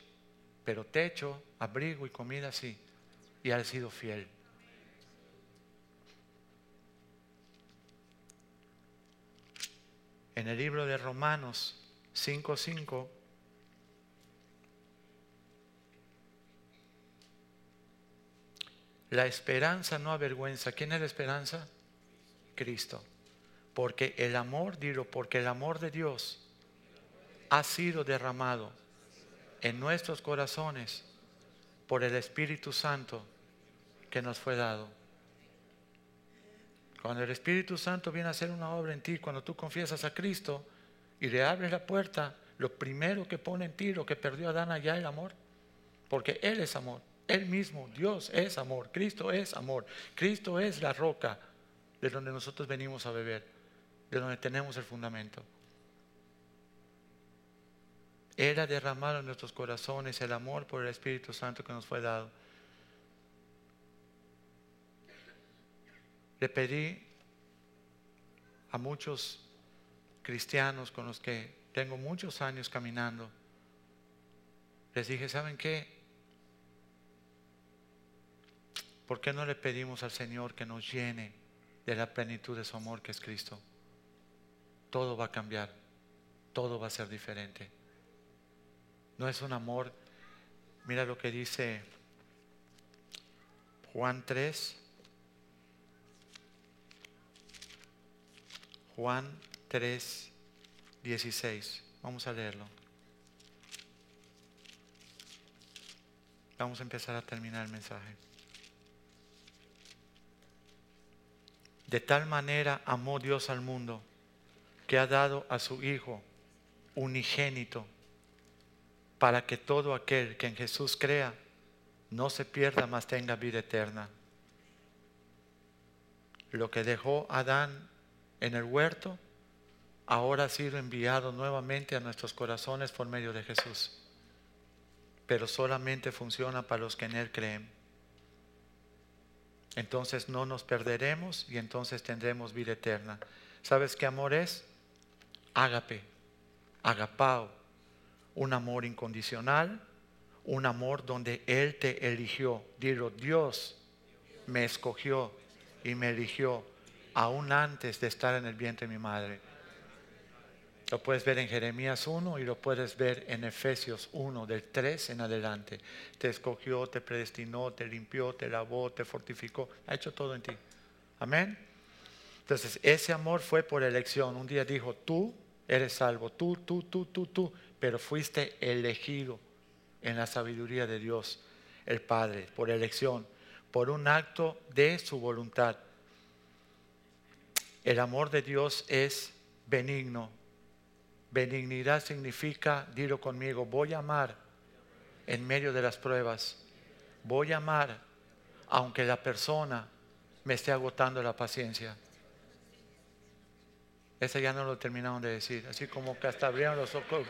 pero techo, abrigo y comida sí. Y ha sido fiel. En el libro de Romanos 5:5 La esperanza no avergüenza. ¿Quién es la esperanza? Cristo. Porque el amor, digo, porque el amor de Dios ha sido derramado en nuestros corazones por el Espíritu Santo que nos fue dado. Cuando el Espíritu Santo viene a hacer una obra en ti, cuando tú confiesas a Cristo y le abres la puerta, lo primero que pone en ti, lo que perdió Adán allá, el amor. Porque Él es amor. Él mismo, Dios es amor, Cristo es amor, Cristo es la roca de donde nosotros venimos a beber, de donde tenemos el fundamento. Él ha derramado en nuestros corazones el amor por el Espíritu Santo que nos fue dado. Le pedí a muchos cristianos con los que tengo muchos años caminando, les dije, ¿saben qué? ¿Por qué no le pedimos al Señor que nos llene de la plenitud de su amor que es Cristo? Todo va a cambiar, todo va a ser diferente. No es un amor, mira lo que dice Juan 3, Juan 3, 16. Vamos a leerlo. Vamos a empezar a terminar el mensaje. De tal manera amó Dios al mundo que ha dado a su Hijo unigénito para que todo aquel que en Jesús crea no se pierda, mas tenga vida eterna. Lo que dejó Adán en el huerto ahora ha sido enviado nuevamente a nuestros corazones por medio de Jesús. Pero solamente funciona para los que en Él creen entonces no nos perderemos y entonces tendremos vida eterna. ¿Sabes qué amor es? Ágape, agapao, un amor incondicional, un amor donde Él te eligió. Dilo, Dios me escogió y me eligió aún antes de estar en el vientre de mi madre. Lo puedes ver en Jeremías 1 y lo puedes ver en Efesios 1, del 3 en adelante. Te escogió, te predestinó, te limpió, te lavó, te fortificó. Ha hecho todo en ti. Amén. Entonces, ese amor fue por elección. Un día dijo, tú eres salvo, tú, tú, tú, tú, tú, pero fuiste elegido en la sabiduría de Dios, el Padre, por elección, por un acto de su voluntad. El amor de Dios es benigno, Benignidad significa, dilo conmigo, voy a amar en medio de las pruebas. Voy a amar aunque la persona me esté agotando la paciencia. Ese ya no lo terminaron de decir, así como que hasta abrieron los ojos.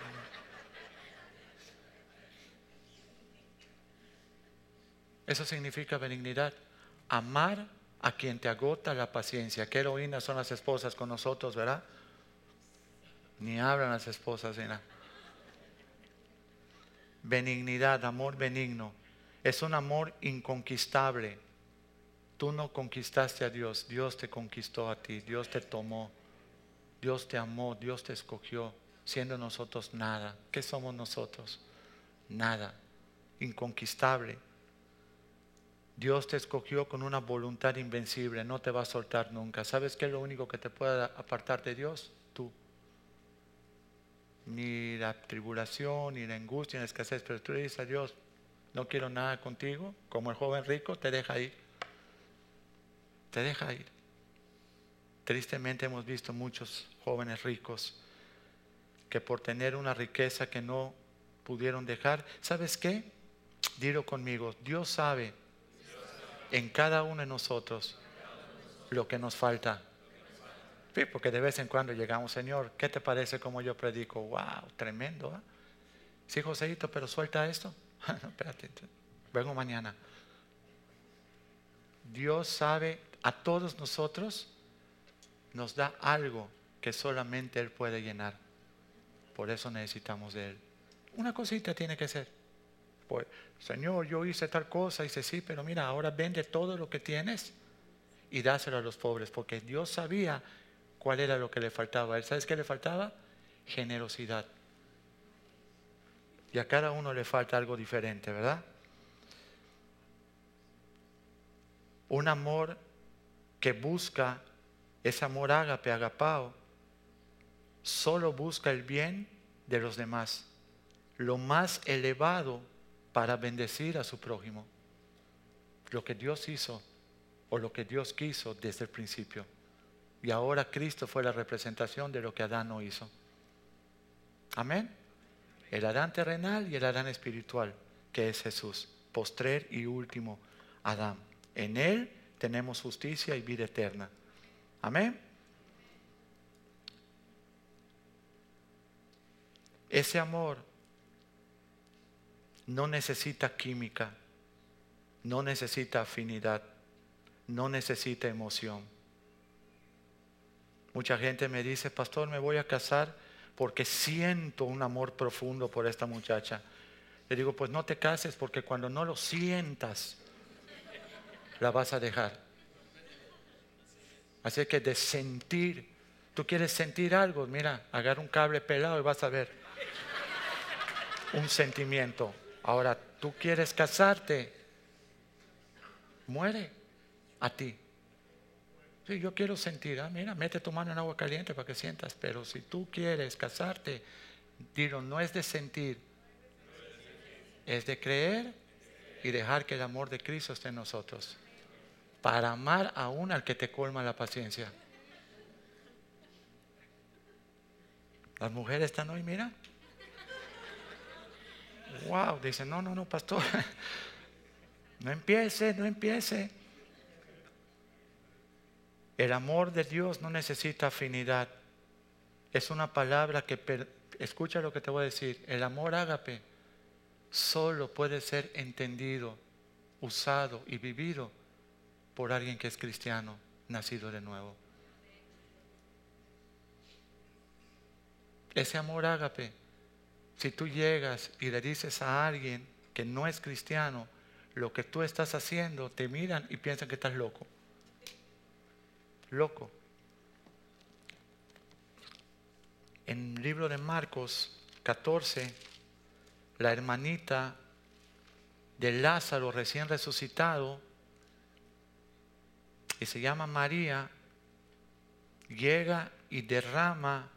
Eso significa benignidad. Amar a quien te agota la paciencia. Qué heroínas son las esposas con nosotros, ¿verdad? Ni hablan las esposas, nada. Benignidad, amor benigno. Es un amor inconquistable. Tú no conquistaste a Dios, Dios te conquistó a ti, Dios te tomó, Dios te amó, Dios te escogió, siendo nosotros nada. ¿Qué somos nosotros? Nada. Inconquistable. Dios te escogió con una voluntad invencible, no te va a soltar nunca. ¿Sabes qué es lo único que te puede apartar de Dios? Tú ni la tribulación, ni la angustia, ni la escasez, pero tú le dices a Dios, no quiero nada contigo, como el joven rico, te deja ir. Te deja ir. Tristemente hemos visto muchos jóvenes ricos que por tener una riqueza que no pudieron dejar, ¿sabes qué? Dilo conmigo, Dios sabe en cada uno de nosotros lo que nos falta porque de vez en cuando llegamos, Señor, ¿qué te parece como yo predico? Wow, tremendo. ¿eh? Sí, Joséito, pero suelta esto. no, espérate, vengo mañana. Dios sabe a todos nosotros, nos da algo que solamente Él puede llenar. Por eso necesitamos de Él. Una cosita tiene que ser. Pues, Señor, yo hice tal cosa, dice sí, pero mira, ahora vende todo lo que tienes y dáselo a los pobres, porque Dios sabía cuál era lo que le faltaba. ¿Él sabes qué le faltaba? Generosidad. Y a cada uno le falta algo diferente, ¿verdad? Un amor que busca, ese amor ágape, agapao, solo busca el bien de los demás, lo más elevado para bendecir a su prójimo. Lo que Dios hizo o lo que Dios quiso desde el principio. Y ahora Cristo fue la representación de lo que Adán no hizo. Amén. El Adán terrenal y el Adán espiritual, que es Jesús, postrer y último Adán. En Él tenemos justicia y vida eterna. Amén. Ese amor no necesita química, no necesita afinidad, no necesita emoción. Mucha gente me dice, pastor, me voy a casar porque siento un amor profundo por esta muchacha. Le digo, pues no te cases porque cuando no lo sientas, la vas a dejar. Así que de sentir, tú quieres sentir algo, mira, agarra un cable pelado y vas a ver un sentimiento. Ahora, tú quieres casarte, muere a ti. Sí, yo quiero sentir, ah, mira, mete tu mano en agua caliente para que sientas, pero si tú quieres casarte, dilo, no es de sentir, es de creer y dejar que el amor de Cristo esté en nosotros. Para amar aún al que te colma la paciencia. Las mujeres están hoy, mira. Wow, dice, no, no, no, pastor. No empiece, no empiece. El amor de Dios no necesita afinidad. Es una palabra que, escucha lo que te voy a decir, el amor ágape solo puede ser entendido, usado y vivido por alguien que es cristiano, nacido de nuevo. Ese amor ágape, si tú llegas y le dices a alguien que no es cristiano lo que tú estás haciendo, te miran y piensan que estás loco loco. En el libro de Marcos 14, la hermanita de Lázaro recién resucitado, que se llama María, llega y derrama,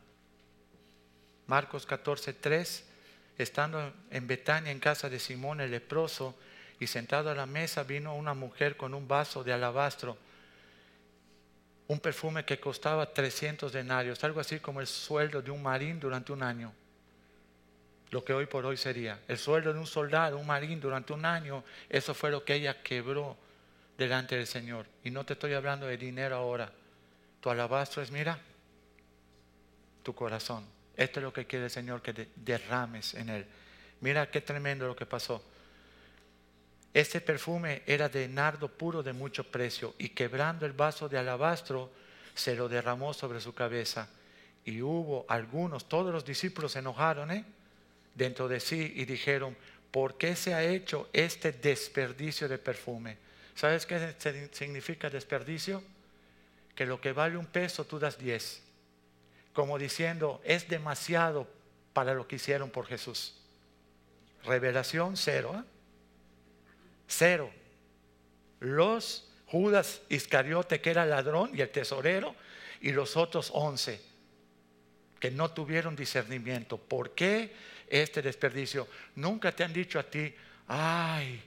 Marcos 14, 3, estando en Betania en casa de Simón el leproso, y sentado a la mesa vino una mujer con un vaso de alabastro un perfume que costaba 300 denarios, algo así como el sueldo de un marín durante un año. Lo que hoy por hoy sería. El sueldo de un soldado, un marín durante un año, eso fue lo que ella quebró delante del Señor. Y no te estoy hablando de dinero ahora. Tu alabastro es, mira, tu corazón. Esto es lo que quiere el Señor, que derrames en él. Mira qué tremendo lo que pasó. Este perfume era de nardo puro de mucho precio y quebrando el vaso de alabastro se lo derramó sobre su cabeza. Y hubo algunos, todos los discípulos se enojaron ¿eh? dentro de sí y dijeron, ¿por qué se ha hecho este desperdicio de perfume? ¿Sabes qué significa desperdicio? Que lo que vale un peso tú das diez. Como diciendo, es demasiado para lo que hicieron por Jesús. Revelación cero. ¿eh? Cero. Los Judas Iscariote, que era ladrón y el tesorero, y los otros once, que no tuvieron discernimiento. ¿Por qué este desperdicio? Nunca te han dicho a ti, ay,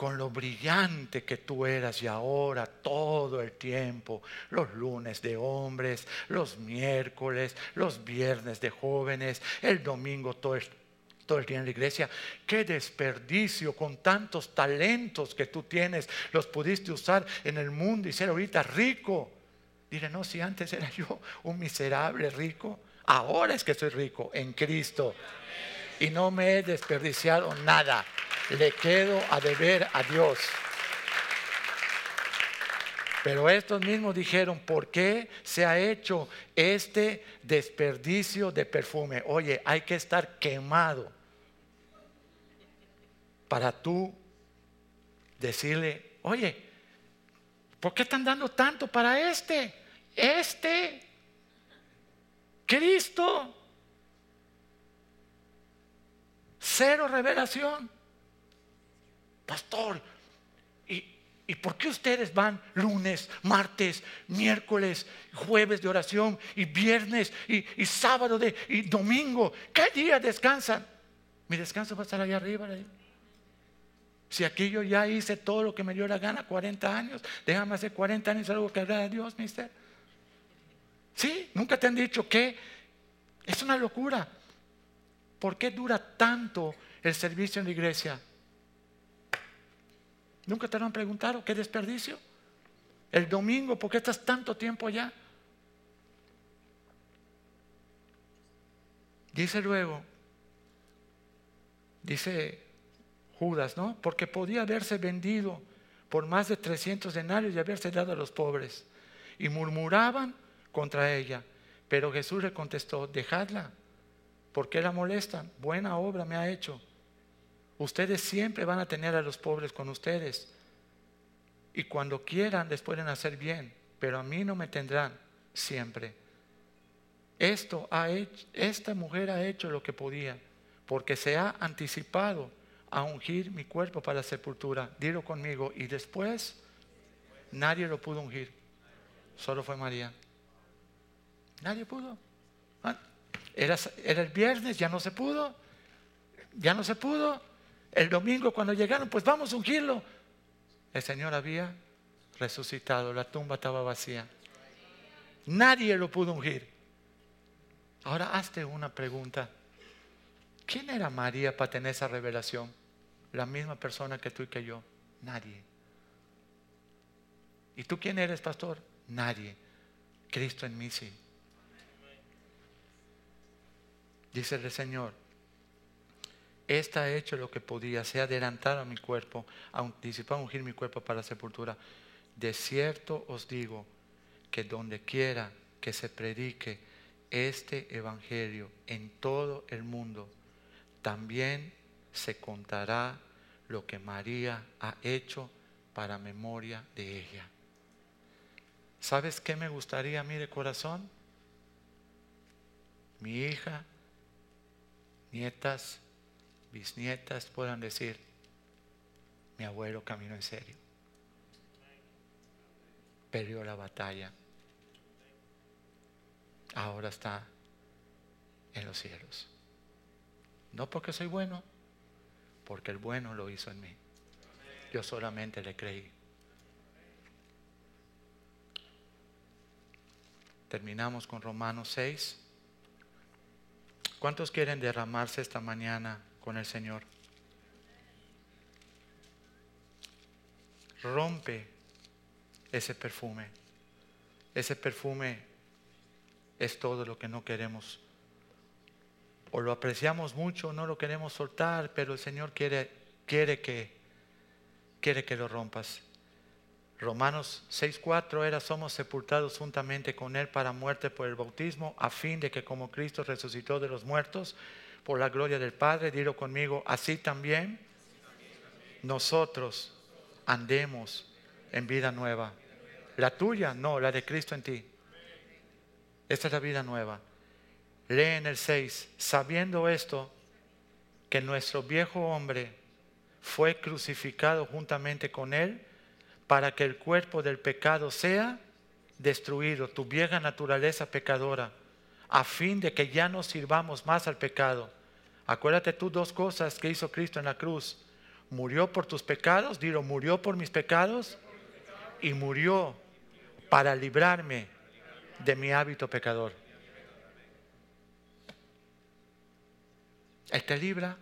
con lo brillante que tú eras y ahora todo el tiempo, los lunes de hombres, los miércoles, los viernes de jóvenes, el domingo todo el día en la iglesia. Qué desperdicio con tantos talentos que tú tienes. Los pudiste usar en el mundo y ser ahorita rico. Diré, no, si antes era yo un miserable rico, ahora es que soy rico en Cristo. Y no me he desperdiciado nada. Le quedo a deber a Dios. Pero estos mismos dijeron, ¿por qué se ha hecho este desperdicio de perfume? Oye, hay que estar quemado para tú decirle, oye, ¿por qué están dando tanto para este? Este, Cristo, cero revelación. Pastor, ¿Y por qué ustedes van lunes, martes, miércoles, jueves de oración y viernes y, sábado de, y domingo? ¿Qué día descansan? Mi descanso va a estar allá arriba. Si aquí yo ya hice todo lo que me dio la gana, 40 años, déjame hacer 40 años algo que agrada a Dios, mister. Sí, nunca te han dicho que es una locura. ¿Por qué dura tanto el servicio en la iglesia? ¿Nunca te lo han preguntado? ¿Qué desperdicio? El domingo, ¿por qué estás tanto tiempo allá? Dice luego, dice Judas, ¿no? Porque podía haberse vendido por más de 300 denarios y haberse dado a los pobres. Y murmuraban contra ella. Pero Jesús le contestó, dejadla, ¿por qué la molestan? Buena obra me ha hecho. Ustedes siempre van a tener a los pobres con ustedes. Y cuando quieran les pueden hacer bien, pero a mí no me tendrán siempre. Esto ha hecho, esta mujer ha hecho lo que podía, porque se ha anticipado a ungir mi cuerpo para la sepultura. Dilo conmigo. Y después nadie lo pudo ungir. Solo fue María. Nadie pudo. Ah, era, era el viernes, ya no se pudo. Ya no se pudo. El domingo cuando llegaron, pues vamos a ungirlo. El Señor había resucitado, la tumba estaba vacía. Nadie lo pudo ungir. Ahora hazte una pregunta. ¿Quién era María para tener esa revelación? La misma persona que tú y que yo. Nadie. ¿Y tú quién eres, pastor? Nadie. Cristo en mí sí. Dice el Señor, esta ha hecho lo que podía, se ha adelantado a mi cuerpo, a ungir mi cuerpo para la sepultura. De cierto os digo que donde quiera que se predique este evangelio en todo el mundo, también se contará lo que María ha hecho para memoria de ella. ¿Sabes qué me gustaría a mí de corazón? Mi hija, nietas, bisnietas puedan decir, mi abuelo caminó en serio. Perdió la batalla. Ahora está en los cielos. No porque soy bueno, porque el bueno lo hizo en mí. Yo solamente le creí. Terminamos con Romanos 6. ¿Cuántos quieren derramarse esta mañana con el Señor. Rompe ese perfume. Ese perfume es todo lo que no queremos. O lo apreciamos mucho, no lo queremos soltar, pero el Señor quiere, quiere, que, quiere que lo rompas. Romanos 6:4 era somos sepultados juntamente con él para muerte por el bautismo, a fin de que como Cristo resucitó de los muertos, por la gloria del Padre, dilo conmigo, así también nosotros andemos en vida nueva. La tuya, no, la de Cristo en ti. Esta es la vida nueva. Lee en el 6, sabiendo esto, que nuestro viejo hombre fue crucificado juntamente con él para que el cuerpo del pecado sea destruido, tu vieja naturaleza pecadora a fin de que ya no sirvamos más al pecado. Acuérdate tú dos cosas que hizo Cristo en la cruz. Murió por tus pecados, dilo, murió por mis pecados y murió para librarme de mi hábito pecador. Él te libra.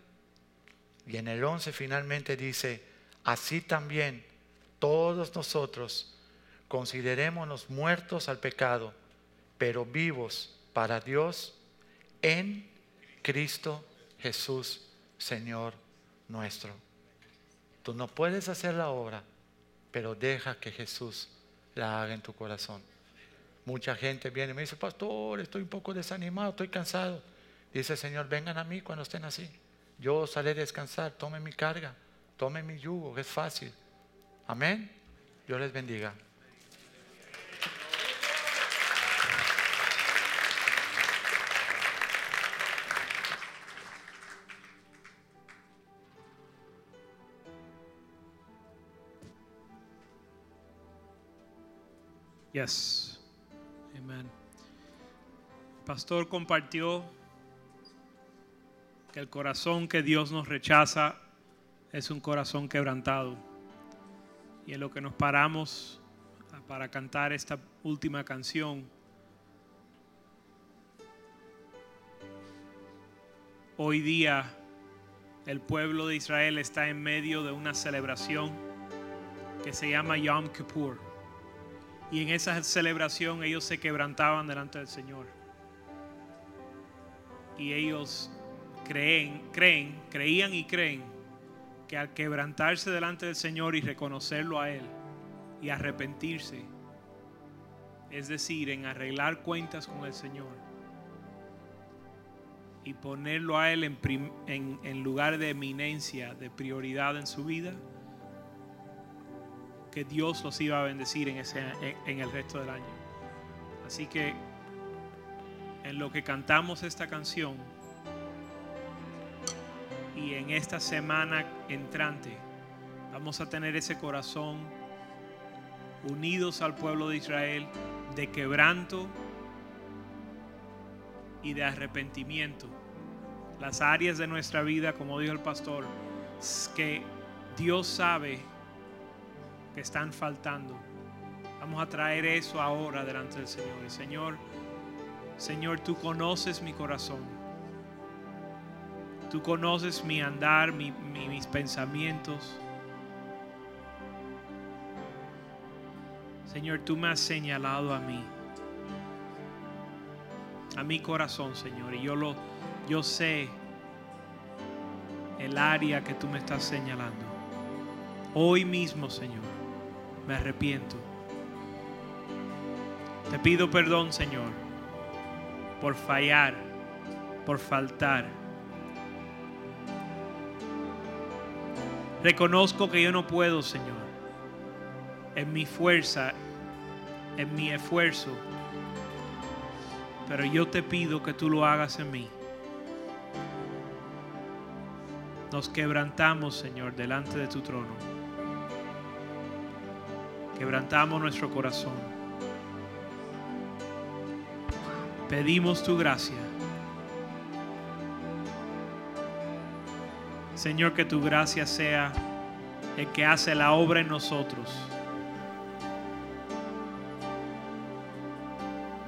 Y en el 11 finalmente dice, así también todos nosotros considerémonos muertos al pecado, pero vivos para Dios en Cristo Jesús, Señor nuestro. Tú no puedes hacer la obra, pero deja que Jesús la haga en tu corazón. Mucha gente viene y me dice, pastor, estoy un poco desanimado, estoy cansado. Dice el Señor, vengan a mí cuando estén así. Yo salí a descansar, tomen mi carga, tomen mi yugo, es fácil. Amén. Dios les bendiga. Yes. Amen. Pastor compartió que el corazón que Dios nos rechaza es un corazón quebrantado. Y en lo que nos paramos para cantar esta última canción, hoy día el pueblo de Israel está en medio de una celebración que se llama Yom Kippur. Y en esa celebración ellos se quebrantaban delante del Señor. Y ellos creen, creen, creían y creen que al quebrantarse delante del Señor y reconocerlo a Él y arrepentirse, es decir, en arreglar cuentas con el Señor y ponerlo a Él en, en lugar de eminencia, de prioridad en su vida, que Dios los iba a bendecir en, ese, en el resto del año. Así que en lo que cantamos esta canción y en esta semana entrante vamos a tener ese corazón unidos al pueblo de Israel de quebranto y de arrepentimiento. Las áreas de nuestra vida, como dijo el pastor, que Dios sabe están faltando. Vamos a traer eso ahora delante del Señor. Señor, Señor, tú conoces mi corazón. Tú conoces mi andar, mis pensamientos. Señor, tú me has señalado a mí. A mi corazón, Señor. Y yo lo yo sé el área que tú me estás señalando. Hoy mismo, Señor me arrepiento. Te pido perdón, Señor, por fallar, por faltar. Reconozco que yo no puedo, Señor, en mi fuerza, en mi esfuerzo, pero yo te pido que tú lo hagas en mí. Nos quebrantamos, Señor, delante de tu trono quebrantamos nuestro corazón. Pedimos tu gracia. Señor, que tu gracia sea el que hace la obra en nosotros.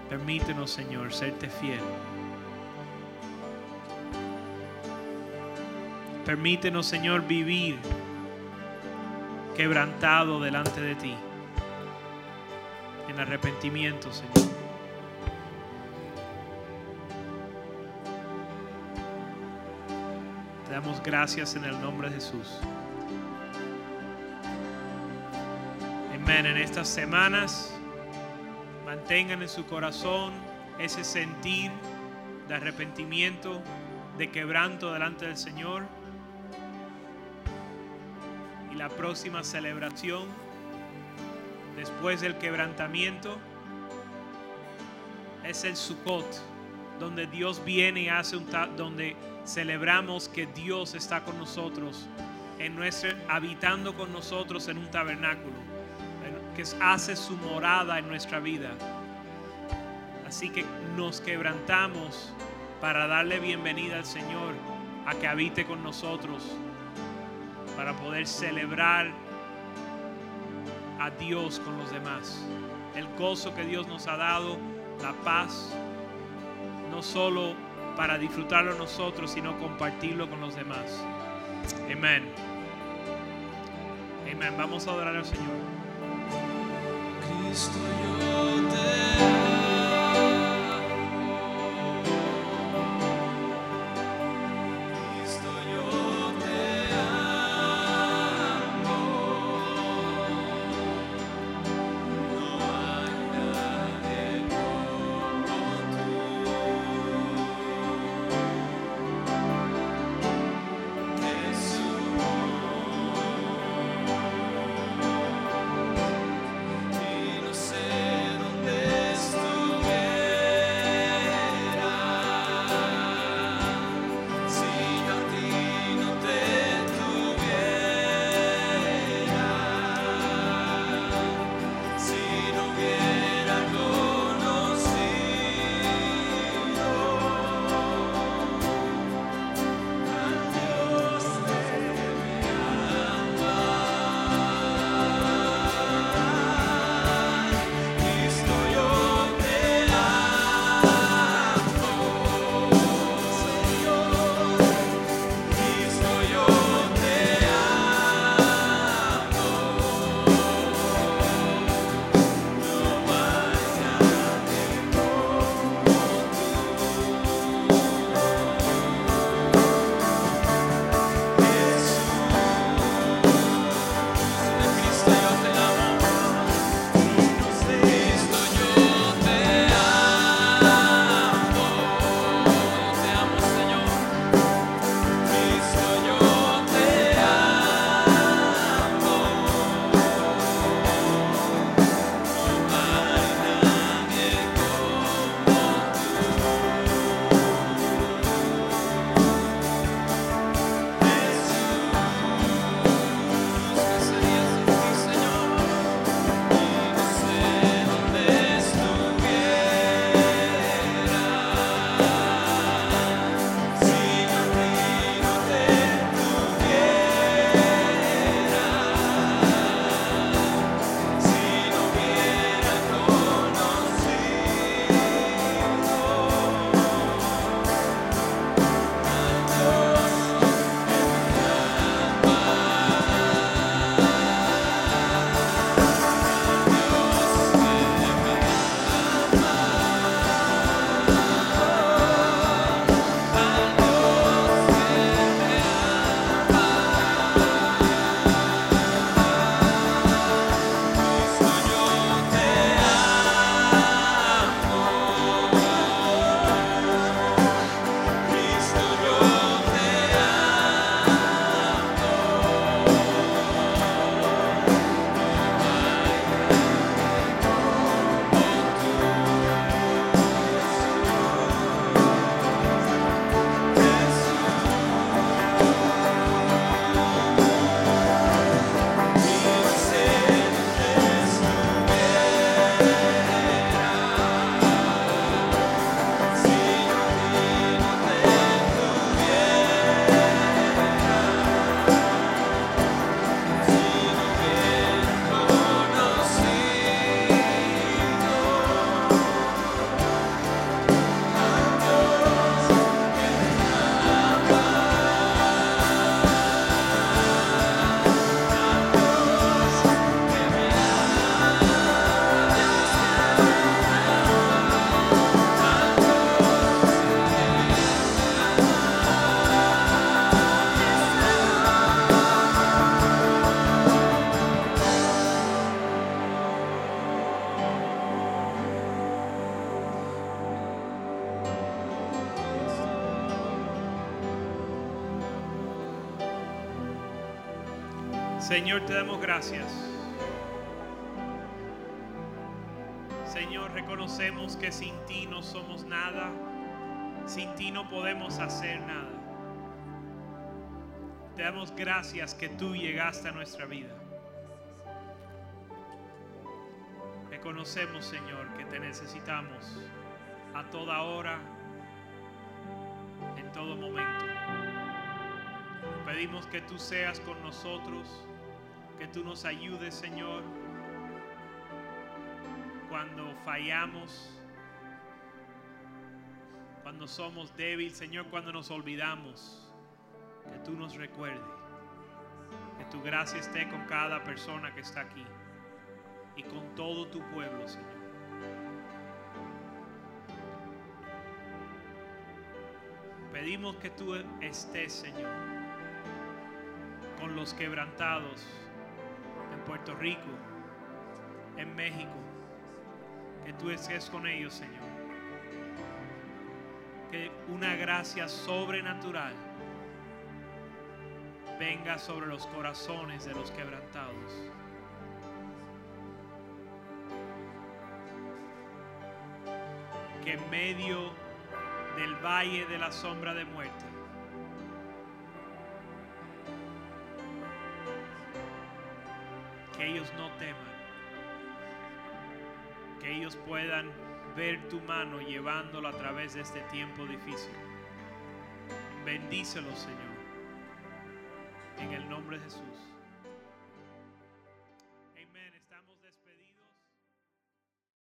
Permítenos, Señor, serte fiel. Permítenos, Señor, vivir quebrantado delante de ti en arrepentimiento, Señor. Te damos gracias en el nombre de Jesús. Amén. En estas semanas mantengan en su corazón ese sentir de arrepentimiento, de quebranto delante del Señor. Y la próxima celebración después del quebrantamiento, es el Sukkot, donde Dios viene y hace un donde celebramos que Dios está con nosotros, en nuestro, habitando con nosotros en un tabernáculo, que hace su morada en nuestra vida. Así que nos quebrantamos para darle bienvenida al Señor a que habite con nosotros, para poder celebrar a Dios con los demás. El gozo que Dios nos ha dado, la paz, no solo para disfrutarlo nosotros, sino compartirlo con los demás. Amén. Amén. Vamos a adorar al Señor. Señor, te damos gracias. Señor, reconocemos que sin ti no somos nada, sin ti no podemos hacer nada. Te damos gracias que tú llegaste a nuestra vida. Reconocemos, Señor, que te necesitamos a toda hora, en todo momento. Pedimos que tú seas con nosotros, que tú nos ayudes, Señor, cuando fallamos, cuando somos débiles, Señor, cuando nos olvidamos, que tú nos recuerdes, que tu gracia esté con cada persona que está aquí y con todo tu pueblo, Señor. Pedimos que tú estés, Señor, con los quebrantados Puerto Rico, en México, que tú estés con ellos, Señor. Que una gracia sobrenatural venga sobre los corazones de los quebrantados. Que en medio del valle de la sombra de muerte, que ellos no teman, que ellos puedan ver tu mano llevándolo a través de este tiempo difícil. Bendícelo, Señor, en el nombre de Jesús.